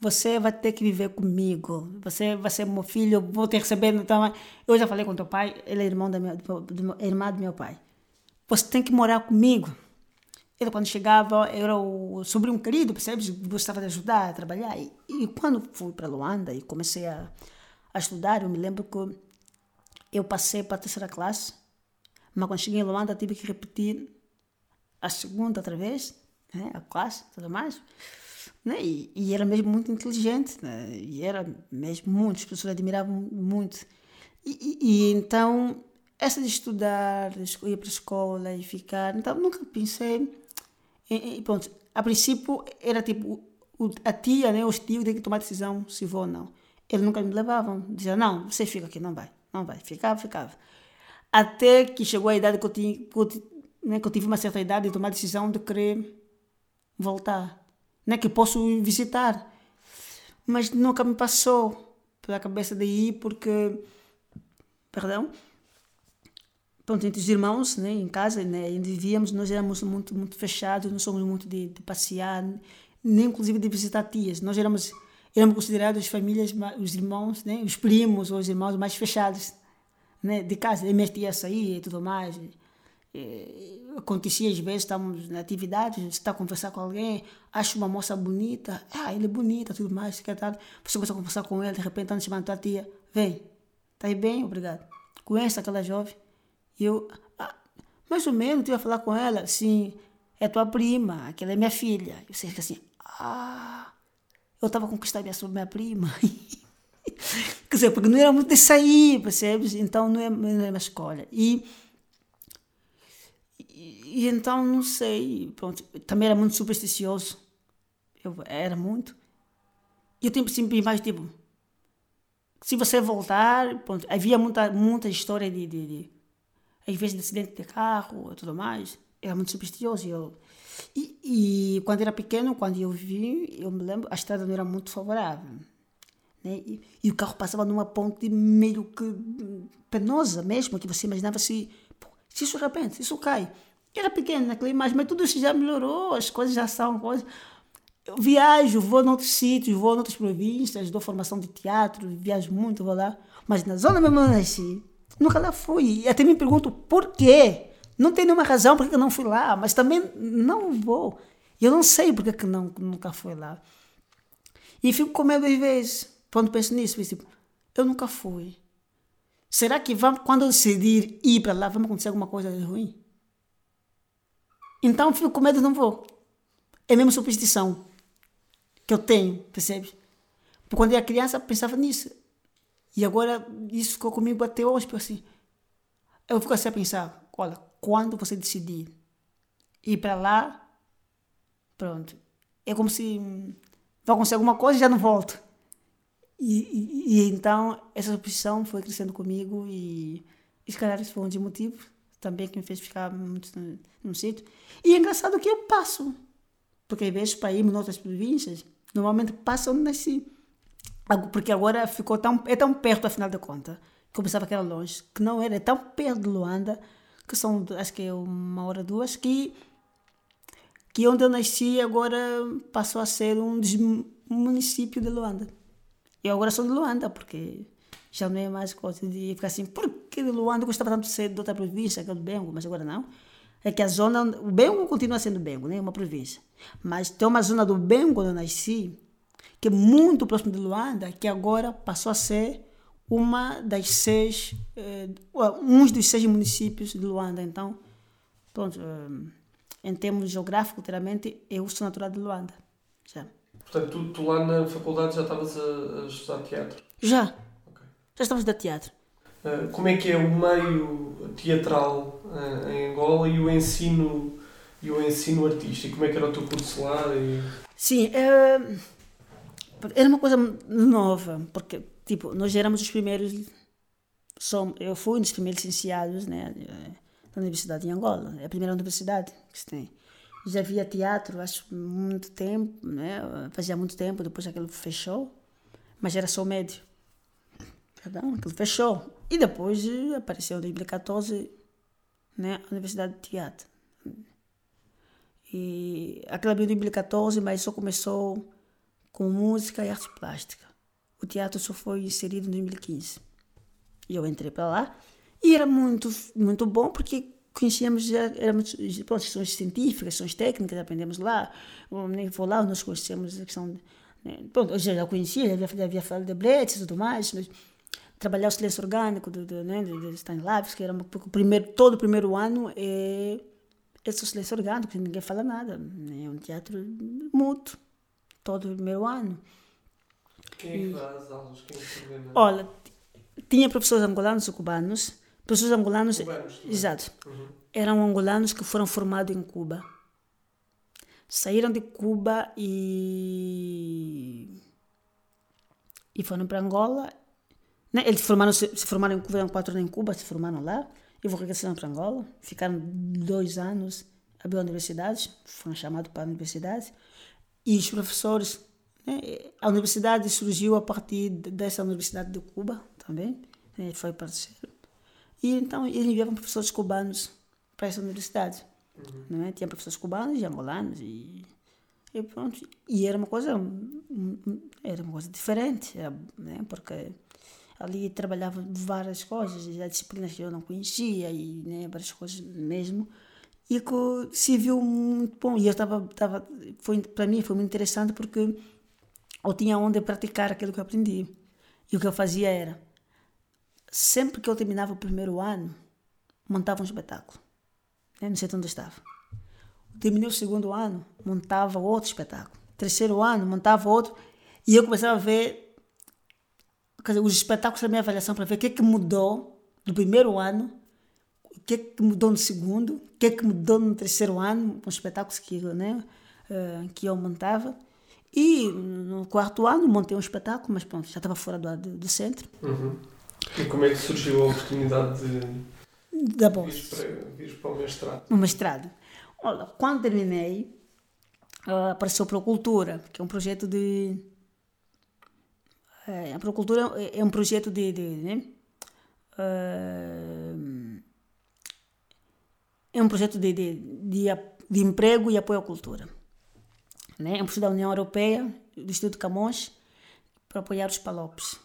você vai ter que viver comigo. Você vai ser meu filho vou que receber. Então eu já falei com teu pai ele é irmão da minha do, do, irmã do meu pai. Você tem que morar comigo. Ele quando chegava era o sobrinho querido percebes? Gostava de ajudar a trabalhar. E, e quando fui para Luanda e comecei a, a estudar eu me lembro que eu passei para a terceira classe mas quando cheguei em Luanda tive que repetir a segunda outra vez, né? a classe, tudo mais. Né? E, e, era mesmo muito inteligente, né? e era mesmo muito, as pessoas admiravam muito. E, e, e então, essa de estudar, ir para a escola e ficar, então nunca pensei. Em, pronto, a princípio era tipo a tia, né, os tios têm que tomar decisão se vou ou não. Eles nunca me levavam, diziam, não, você fica aqui, não vai, não vai, ficava, ficava. Até que chegou a idade que eu tinha, que eu né, que eu tive uma certa idade de tomar a decisão de querer voltar. Né, que posso visitar. Mas nunca me passou pela cabeça ir porque, perdão, pronto, entre os irmãos, né, em casa, né, vivíamos, nós éramos muito, muito fechados, não somos muito de, de passear, nem inclusive de visitar tias. Nós éramos, éramos considerados famílias, os irmãos, né, os primos ou os irmãos mais fechados né, de casa. E minhas tias saíam e tudo mais. Acontecia às vezes, estamos na atividade, está a conversar com alguém, acha uma moça bonita, ah, ele é bonita, tudo mais, que tal. Você começa a conversar com ela, de repente está chamando tua tia, vem, está aí bem, obrigado. Conhece aquela jovem? E eu, ah, mais ou menos, tu ia falar com ela, sim, é tua prima, aquela é minha filha. Eu sei que assim, ah, eu estava conquistando minha, minha prima. Quer dizer, porque não era muito de sair, percebes? Então não é, não é uma escolha. E e então, não sei, pronto, também era muito supersticioso. Eu era muito. E eu sempre mais tipo, se você voltar, pronto, havia muita, muita história de, de, de às vezes de acidente de carro e tudo mais. Era muito supersticioso. Eu, e, e quando era pequeno, quando eu vim, eu me lembro, a estrada não era muito favorável. Né? E, e, o carro passava numa ponte meio que penosa mesmo, que você imaginava se, se isso de repente, isso cai. Era pequeno naquela imagem, mas tudo isso já melhorou, as coisas já são coisas. Eu viajo, vou noutros sítios, vou noutras províncias, dou formação de teatro, viajo muito, vou lá. Mas na zona mesmo onde nasci, nunca lá fui. E até me pergunto por quê. Não tem nenhuma razão porque eu não fui lá, mas também não vou. Eu não sei porque que não, nunca fui lá. E fico com medo às vezes, quando penso nisso, penso, tipo, eu nunca fui. Será que vamos, quando eu decidir ir para lá, vai acontecer alguma coisa de ruim? Então fico com medo e não vou. É mesmo superstição que eu tenho, percebes? Porque quando eu era criança pensava nisso. E agora isso ficou comigo até hoje, porque assim, eu fico assim a pensar, olha, quando você decidir ir para lá, pronto. É como se vai acontecer alguma coisa e já não volto. E, e, e então essa superstição foi crescendo comigo e, e se calhar foi um dos motivos também que me fez ficar muito num sítio. E é engraçado que eu passo, porque às vezes para irmos noutras províncias, normalmente passo onde nasci. Porque agora ficou tão, é tão perto, afinal de contas, que eu pensava que era longe, que não era, é tão perto de Luanda, que são, acho que é uma hora, duas, que, que onde eu nasci agora passou a ser um dos municípios de Luanda. Eu agora sou de Luanda, porque já não é mais coisa de ficar assim, por que de Luanda gostava tanto de ser de outra província, que é do Bengo, mas agora não. É que a zona, o Bengo continua sendo Bengo, né? uma província. Mas tem uma zona do Bengo onde eu nasci, que é muito próximo de Luanda, que agora passou a ser uma das seis, eh, um dos seis municípios de Luanda. Então, pronto, eh, em termos geográficos, literalmente, eu sou natural de Luanda. Já. Portanto, tu, tu lá na faculdade já estavas a, a estudar teatro? Já. Já estavas a estudar teatro. Uh, como é que é o meio teatral uh, em Angola e o ensino e o ensino artístico? Como é que era o teu curso lá? E... Sim, uh, era uma coisa nova, porque tipo, nós éramos os primeiros, som, eu fui um dos primeiros licenciados né, da Universidade de Angola, é a primeira universidade que se tem. Já havia teatro, acho, muito tempo, né, fazia muito tempo, depois aquilo fechou, mas era só médio. Perdão, aquilo fechou. E depois apareceu em 2014 né, a Universidade de Teatro. E aquela abriu em 2014, mas só começou com música e arte plástica. O teatro só foi inserido em 2015. E eu entrei para lá e era muito, muito bom porque conhecíamos, éramos, pronto, questões científicas, questões técnicas, aprendemos lá. Nem vou lá, nós conhecemos a questão. Né, pronto, eu já conhecia, havia, havia falado de Blitz e tudo mais, mas trabalhar o silêncio orgânico do, do, né, de, de Stanislavski, era porque o primeiro, todo o primeiro ano é esse silêncio orgânico, ninguém fala nada. É um teatro mudo, todo o primeiro ano. Quem é que dá as aulas? Quem é que Olha, tinha professores angolanos e cubanos. Professores angolanos. Cubanos, exato. Uhum. Eram angolanos que foram formados em Cuba. Saíram de Cuba e. e foram para Angola. Né? Eles formaram, se, se formaram em Cuba, eram quatro anos em Cuba, se formaram lá. E regressaram para Angola. Ficaram dois anos, abriu universidades, foram chamados para a universidade. E os professores né? A universidade surgiu a partir dessa Universidade de Cuba também, né? foi parceiro. E então eles enviavam professores cubanos para essa universidade. Uhum. Né? Tinha professores cubanos e angolanos e, e pronto. E era uma coisa, era uma coisa diferente, né? porque ali trabalhava várias coisas, as disciplinas que eu não conhecia e né, várias coisas mesmo e que se viu muito bom e eu estava estava foi para mim foi muito interessante porque ou tinha onde praticar aquilo que eu aprendi. E o que eu fazia era, sempre que eu terminava o primeiro ano, montava um espetáculo. Né? Não sei onde estava. Terminei o segundo ano, montava outro espetáculo. Terceiro ano, montava outro. E eu começava a ver dizer, os espetáculos da minha avaliação para ver o que, é que mudou do primeiro ano, o que, é que mudou no segundo, o que, é que mudou no terceiro ano, com os espetáculos que, né, uh, que eu montava. E no quarto ano montei um espetáculo, mas pronto, já estava fora do, do, centro. Uhum. E como é que surgiu a oportunidade de da bolsa. vir para, o mestrado? O mestrado. Olha, quando terminei, uh, apareceu Procultura, que é um projeto de. É, a Procultura é um projeto de. de né? uh, é um projeto de, de, de, de emprego e apoio à cultura né? é um projeto da União Europeia, do Instituto Camões, para apoiar os palopes.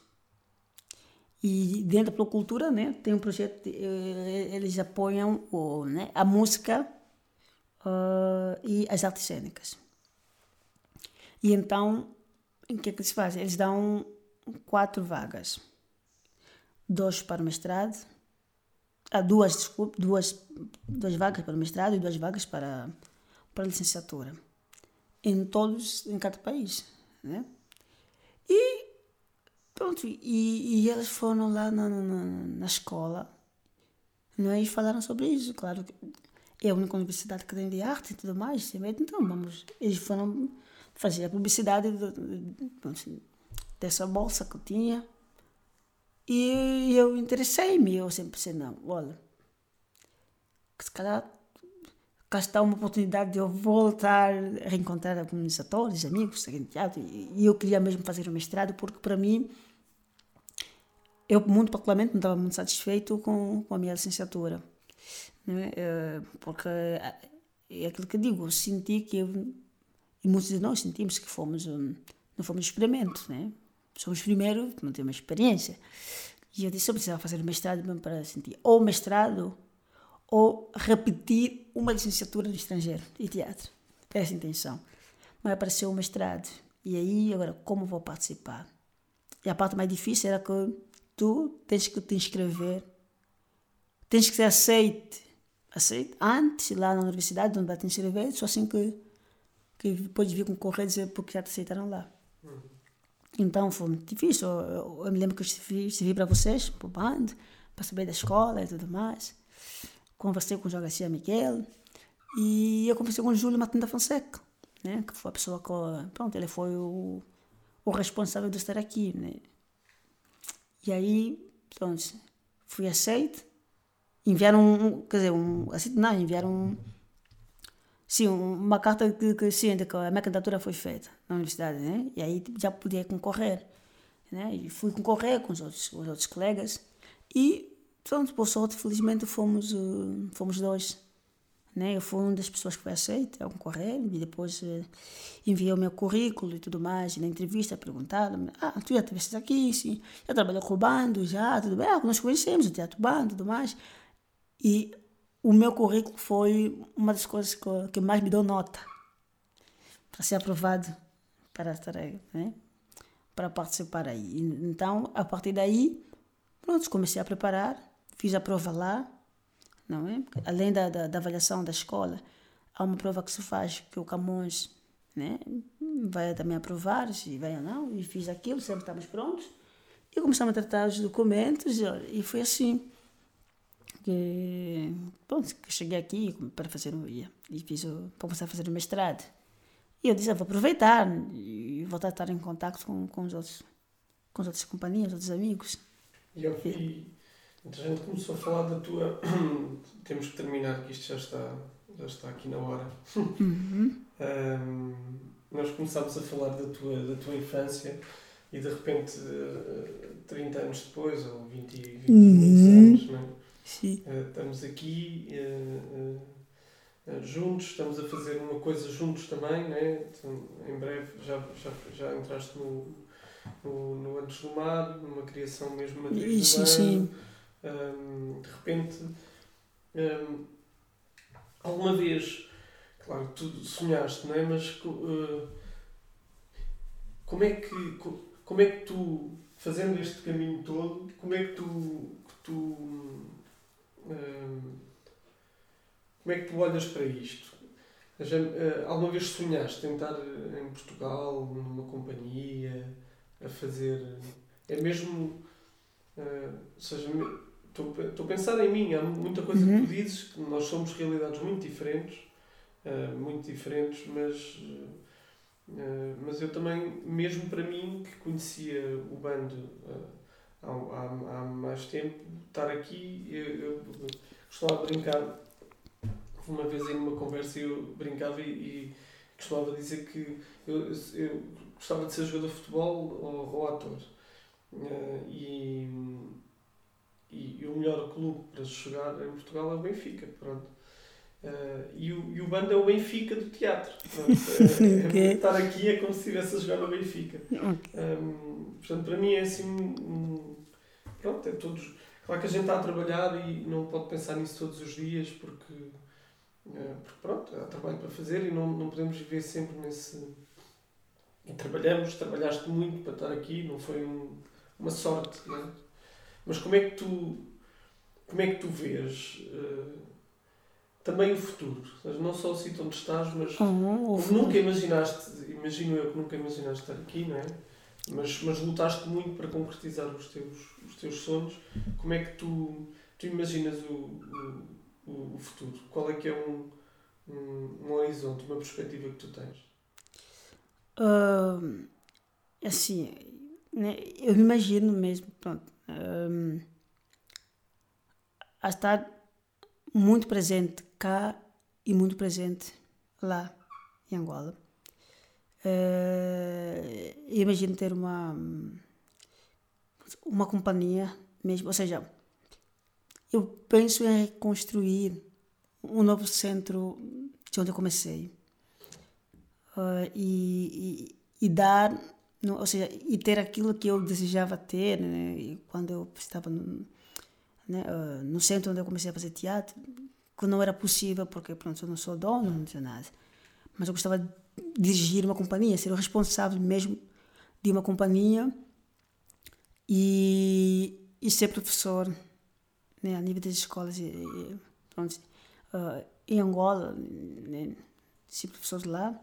E dentro da Procultura né, tem um projeto, de, eh, eles apoiam o, né, a música uh, e as artes cênicas. E então, o que é que eles fazem? Eles dão quatro vagas. Dois para o mestrado, ah, duas, desculpe, duas, duas vagas para o mestrado e duas vagas para, para a licenciatura em todos, em cada país, né? E pronto, e, e elas foram lá na, na, na escola né, e falaram sobre isso, claro é a única universidade que tem de arte e tudo mais, então vamos, eles foram fazer a publicidade do, do, dessa bolsa que eu tinha e eu interessei-me, eu sempre pensei, não, olha, se calhar cá está uma oportunidade de eu voltar a reencontrar alguns atores, amigos, e eu queria mesmo fazer o mestrado, porque para mim, eu muito particularmente não estava muito satisfeito com, com a minha licenciatura, né? porque é aquilo que digo, eu senti que eu, e muitos de nós sentimos que fomos, não fomos experimento, né? Somos primeiro, não temos experiência, E eu disse, eu precisava fazer mestrado mesmo para sentir. Ou mestrado, ou repetir uma licenciatura no estrangeiro de teatro. Essa é a intenção. Mas apareceu o mestrado. E aí, agora, como vou participar? E a parte mais difícil era que tu tens que te inscrever, tens que ser aceite, aceite antes, lá na universidade, onde vai te inscrever, só assim que, que pode vir concorrer e dizer porque já te aceitaram lá. Uhum. Então foi muito difícil. Eu, eu, me lembro que eu escrevi, para vocês, para o bando, para saber da escola e tudo mais. Conversei com o João Garcia Miguel e eu conversei com o Júlio Martins da Fonseca, né? que foi a pessoa que. Pronto, ele foi o, o responsável de estar aqui. Né? E aí, pronto, fui aceito. Enviaram, um, quer dizer, um, assim, não, enviaram um, sim, uma carta que, que, sim, que a minha candidatura foi feita na universidade, né? E aí já podia concorrer, né? E fui concorrer com os outros, os outros colegas e, pronto, por sorte, felizmente fomos, uh, fomos dois né? Eu fui uma das pessoas que foi aceita a concorrer e depois uh, enviei o meu currículo e tudo mais. E na entrevista perguntaram ah, tu já estiveste aqui, sim. Já trabalhou com o bando, já, tudo bem. Ah, nós conhecemos o teatro bando e tudo mais. E o meu currículo foi uma das coisas que, mais me deu nota para ser aprovado para né? para participar aí. Então, a partir daí, pronto, comecei a preparar, fiz a prova lá, não é? Além da, da, da, avaliação da escola, há uma prova que se faz que o Camões né, vai também aprovar, se vai ou não, e fiz aquilo, sempre estamos prontos. E começamos a tratar os documentos, e, foi assim que, bom, que cheguei aqui para fazer um, e fiz o, para começar a fazer o mestrado. E eu disse, ah, vou aproveitar e voltar a estar em contato com, com os outros, com as outras companhias, os outros amigos. E eu vi então a gente começou a falar da tua. Temos que terminar, que isto já está, já está aqui na hora. Uhum. um, nós começámos a falar da tua, da tua infância e de repente, 30 anos depois, ou 20, 20 uhum. anos, não é? Sim. Uh, estamos aqui uh, uh, juntos, estamos a fazer uma coisa juntos também, né? Então, em breve já, já, já entraste no, no, no Antes do Mar, numa criação mesmo matriz sim, sim um, de repente, um, alguma vez, claro, tu sonhaste, não é? Mas como é que como é que tu, fazendo este caminho todo, como é que tu, que tu como é que tu olhas para isto? Uh, alguma vez sonhaste tentar em Portugal, numa companhia, a fazer. É mesmo. Uh, seja, Estou a pensar em mim, há muita coisa uhum. que tu dizes, que nós somos realidades muito diferentes, uh, muito diferentes, mas, uh, mas eu também, mesmo para mim, que conhecia o bando há, há, há mais tempo, estar aqui, eu, eu costumava brincar, uma vez em uma conversa eu brincava e, e costumava dizer que eu, eu gostava de ser jogador de futebol ou, ou ator. e e, e, o melhor clube para jogar em Portugal é o Benfica, pronto. Uh, e, o, e o bando é o Benfica do teatro. Pronto, é, é, estar aqui é como se estivesse a jogar no Benfica. Um, portanto, para mim é assim. Um, pronto, é todos. Claro que a gente está a trabalhar e não pode pensar nisso todos os dias porque, uh, porque pronto, há trabalho para fazer e não, não podemos viver sempre nesse. E trabalhamos, trabalhaste muito para estar aqui, não foi um, uma sorte, não é? Mas como é que tu, como é que tu vês uh, também o futuro? Seja, não só o sítio onde estás, mas uhum, nunca imaginaste, imagino eu que nunca imaginaste estar aqui, não é? Mas, mas lutaste muito para concretizar os teus, os teus sonhos. Como é que tu, tu imaginas o, o, o futuro? Qual é que é um, um, um horizonte, uma perspectiva que tu tens? Uh, assim, né, eu me imagino mesmo, pronto, a estar muito presente cá e muito presente lá em Angola. Uh, imagino ter uma uma companhia mesmo, ou seja, eu penso em reconstruir um novo centro de onde eu comecei uh, e, e, e, dar ou seja, e ter aquilo que eu desejava ter, né? quando eu estava no, né, uh, no centro onde eu comecei a fazer teatro, que não era possível, porque pronto, eu não sou dono, não sei nada. Mas eu gostava dirigir uma companhia, ser o responsável mesmo de uma companhia e, e ser professor né, a nível das escolas. E, pronto, uh, em Angola, né, ser professor lá.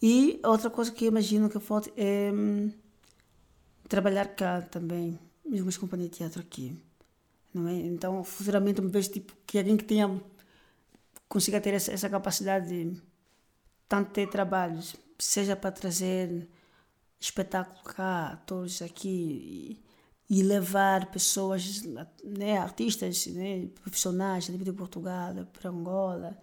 E outra coisa que imagino que falta é hum, trabalhar cá também, mesmo as companhias de teatro aqui. Não é? Então, futuramente, me vejo tipo, que alguém que tenha, consiga ter essa, essa capacidade de tanto ter trabalhos, seja para trazer espetáculo cá, atores aqui e, e levar pessoas, né, artistas, né, profissionais de Portugal, para Angola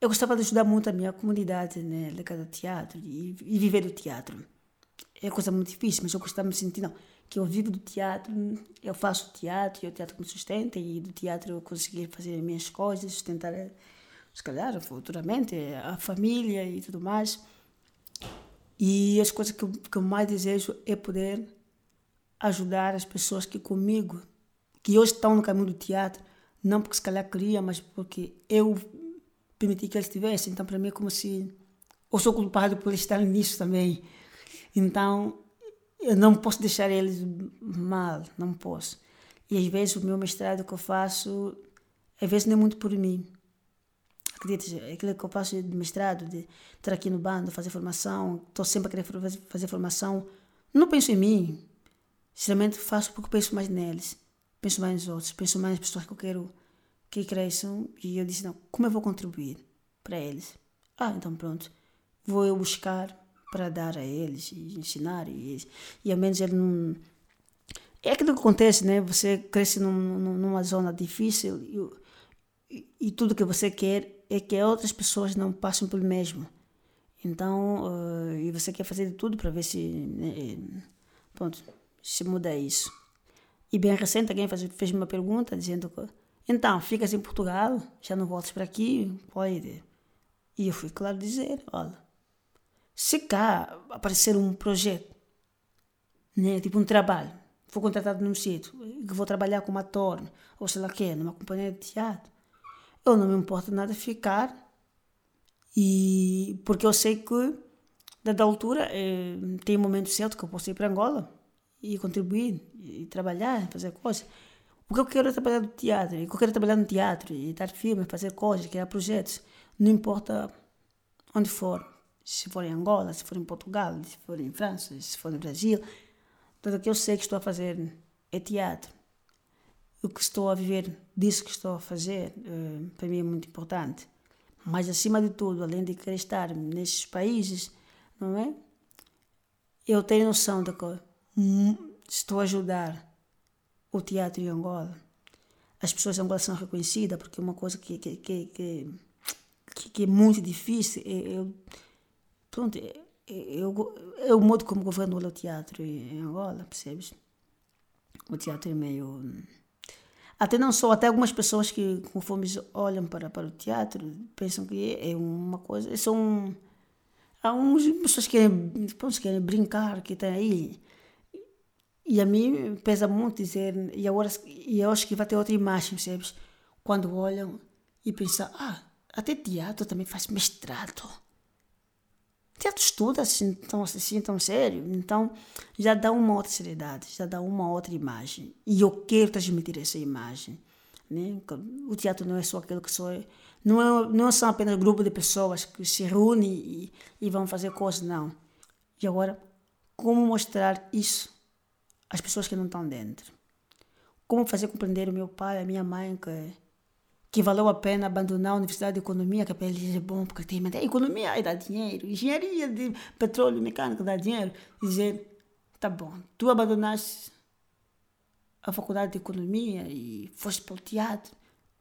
eu gostava de ajudar muito a minha comunidade né, ligada ao teatro e, e, viver do teatro. É coisa muito difícil, mas eu gostava de me sentir, não, que eu vivo do teatro, eu faço teatro e o teatro me sustenta e do teatro eu conseguir fazer as minhas coisas, sustentar, se calhar, futuramente, a família e tudo mais. E as coisas que que eu mais desejo é poder ajudar as pessoas que comigo, que hoje estão no caminho do teatro, não porque se calhar queria, mas porque eu permitir que eles estivessem. Então, para mim, é como se eu sou culpado por estar nisso também. Então, eu não posso deixar eles mal, não posso. E às vezes o meu mestrado que eu faço, às vezes não é muito por mim. Acredita, aquilo que eu faço de mestrado, de estar aqui no bando, fazer formação, estou sempre a querer fazer formação, não penso em mim. Sinceramente, faço porque penso mais neles. Penso mais nos outros, penso mais nas pessoas que eu quero que cresçam e eu disse, não, como eu vou contribuir para eles? Ah, então pronto, vou eu buscar para dar a eles e ensinar e, e ao menos ele não... É aquilo que acontece, né? Você cresce num, numa zona difícil e, e, e, tudo que você quer é que outras pessoas não passem pelo mesmo. Então, uh, e você quer fazer de tudo para ver se, né, pronto, se muda isso. E bem recente alguém fez, fez uma pergunta dizendo então, ficas em Portugal, já não voltas para aqui, pode. E eu fui claro dizer, olha, se cá aparecer um projeto, né, tipo um trabalho, for contratado num sítio, que vou trabalhar como ator, ou sei lá o quê, numa companhia de teatro, eu não me importo nada ficar, e porque eu sei que, dada altura, eh, tem um momento certo que eu posso ir para Angola e contribuir, e trabalhar, fazer coisas. O que eu quero é trabalhar no teatro, e eu quero trabalhar no teatro, e dar filmes, fazer coisas, criar projetos, não importa onde for, se for em Angola, se for em Portugal, se for em França, se for no Brasil, tudo que eu sei que estou a fazer é teatro. O que estou a viver disso que estou a fazer, eh, para mim é muito importante. Mas, acima de tudo, além de querer estar nesses países, não é? Eu tenho noção de que estou a ajudar o teatro em Angola. As pessoas em Angola são reconhecidas porque é uma coisa que, que, que, que, que é muito difícil. Eu, pronto, eu, é o modo como governo o teatro em Angola, percebes? O teatro é meio. Até não só, até algumas pessoas que, conforme olham para, para o teatro, pensam que é uma coisa. São. Há umas pessoas que querem, querem brincar, que estão aí e a mim pesa muito dizer, e agora e eu acho que vai ter outra imagem, percebes? Quando olham e pensam, ah, até teatro também faz mestrado. Teatro estuda assim tão, assim tão sério, então já dá uma outra seriedade, já dá uma outra imagem. E eu quero transmitir essa imagem. Né? O teatro não é só aquilo que só é, não, é, não são apenas um grupo de pessoas que se reúnem e, e vão fazer coisas, não. E agora, como mostrar isso as pessoas que não estão dentro. Como fazer compreender o meu pai, a minha mãe, que, que valeu a pena abandonar a Universidade de Economia, que para eles é bom, porque tem a economia aí dá dinheiro, engenharia de petróleo mecânico dá dinheiro. Dizer, tá bom, tu abandonaste a faculdade de Economia e foste para o teatro,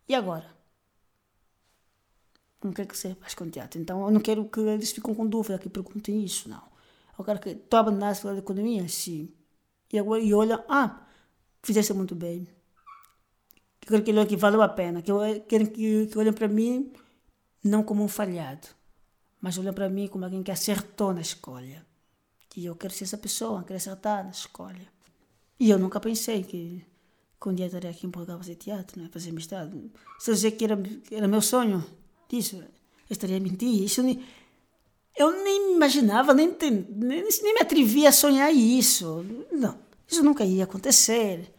e agora? Não quero que você faz com teatro. Então, eu não quero que eles fiquem com dúvida, que perguntem isso, não. Eu quero que tu abandonaste a faculdade de Economia? Sim. E agora e olha, ah, fizeste muito bem. Que olhem que valeu a pena. Que quero que, que olhem para mim não como um falhado, mas olhem para mim como alguém que acertou na escolha. E eu quero ser essa pessoa, quero acertar na escolha. E eu nunca pensei que, que um dia estaria aqui em Portugal fazer teatro, né? fazer mestrado. Se eu dizer que era, era meu sonho, disso, eu estaria a mentir. Isso nem, eu nem imaginava, nem, nem, nem me atrevia a sonhar isso. Não, isso nunca ia acontecer.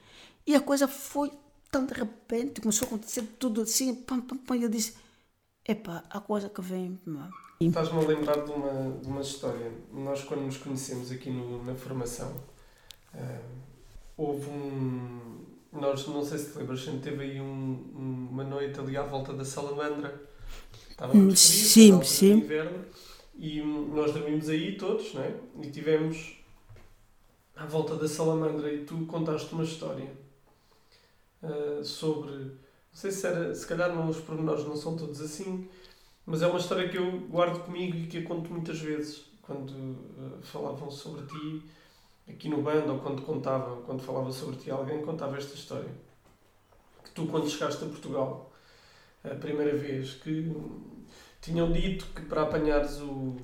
E a coisa foi tão de repente, começou a acontecer tudo assim, pam, pam, pam, e eu disse, epá, a coisa que vem... Estás-me a lembrar de uma, de uma história. Nós, quando nos conhecemos aqui no, na formação, uh, houve um... Nós, não sei se te lembras, a gente teve aí um, uma noite ali à volta da Salamandra. Estávamos sim, sim. inverno e nós dormimos aí todos, né? E tivemos à volta da salamandra e tu contaste uma história uh, sobre. Não sei se era. Se calhar não, os pormenores não são todos assim, mas é uma história que eu guardo comigo e que eu conto muitas vezes quando uh, falavam sobre ti aqui no bando ou quando contavam, quando falava sobre ti, alguém contava esta história. Que tu, quando chegaste a Portugal, a primeira vez, que tinham dito que para apanhares o,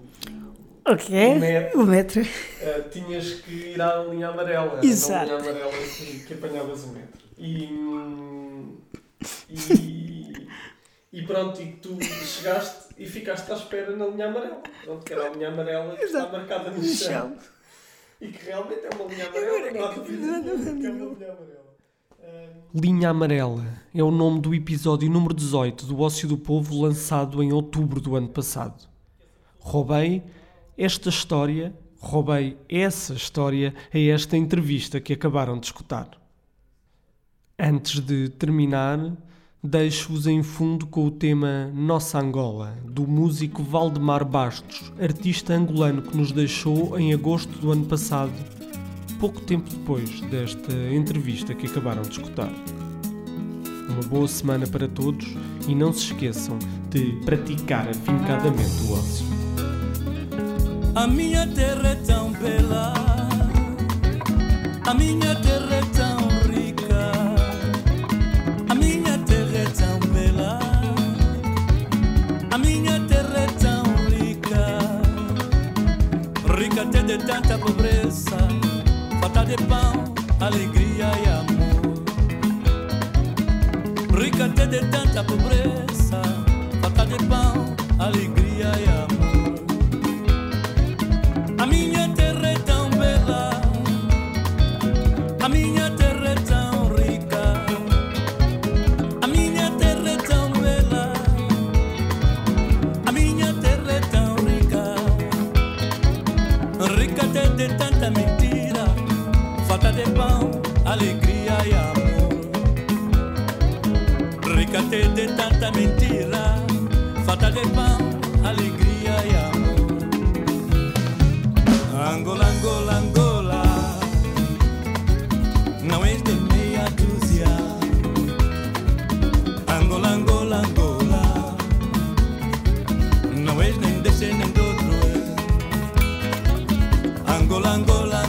okay. o metro, o metro. Uh, tinhas que ir à linha amarela. Exato. Na linha amarela que, que apanhavas o metro. E, e, e pronto, e tu chegaste e ficaste à espera na linha amarela. Pronto, que era a linha amarela que está marcada no chão. E que realmente é uma linha amarela, não há dúvida que é uma linha amarela. Linha Amarela é o nome do episódio número 18 do Ócio do Povo lançado em outubro do ano passado. Roubei esta história, roubei essa história a esta entrevista que acabaram de escutar. Antes de terminar, deixo-vos em fundo com o tema Nossa Angola, do músico Valdemar Bastos, artista angolano que nos deixou em agosto do ano passado pouco tempo depois desta entrevista que acabaram de escutar. Uma boa semana para todos e não se esqueçam de praticar afincadamente o ócio. A minha terra é tão bela, a minha terra de tanta pobreza falta de pão, alegria e amor. Rica de tanta pobreza, falta de pão, alegria pão, alegria e amor. Rica de tanta mentira, falta de pão, alegria e amor. Angola, Angola, Angola, não de meia dúzia. Angola, Angola, Angola, não és nem desse nem do outro. Angola, Angola,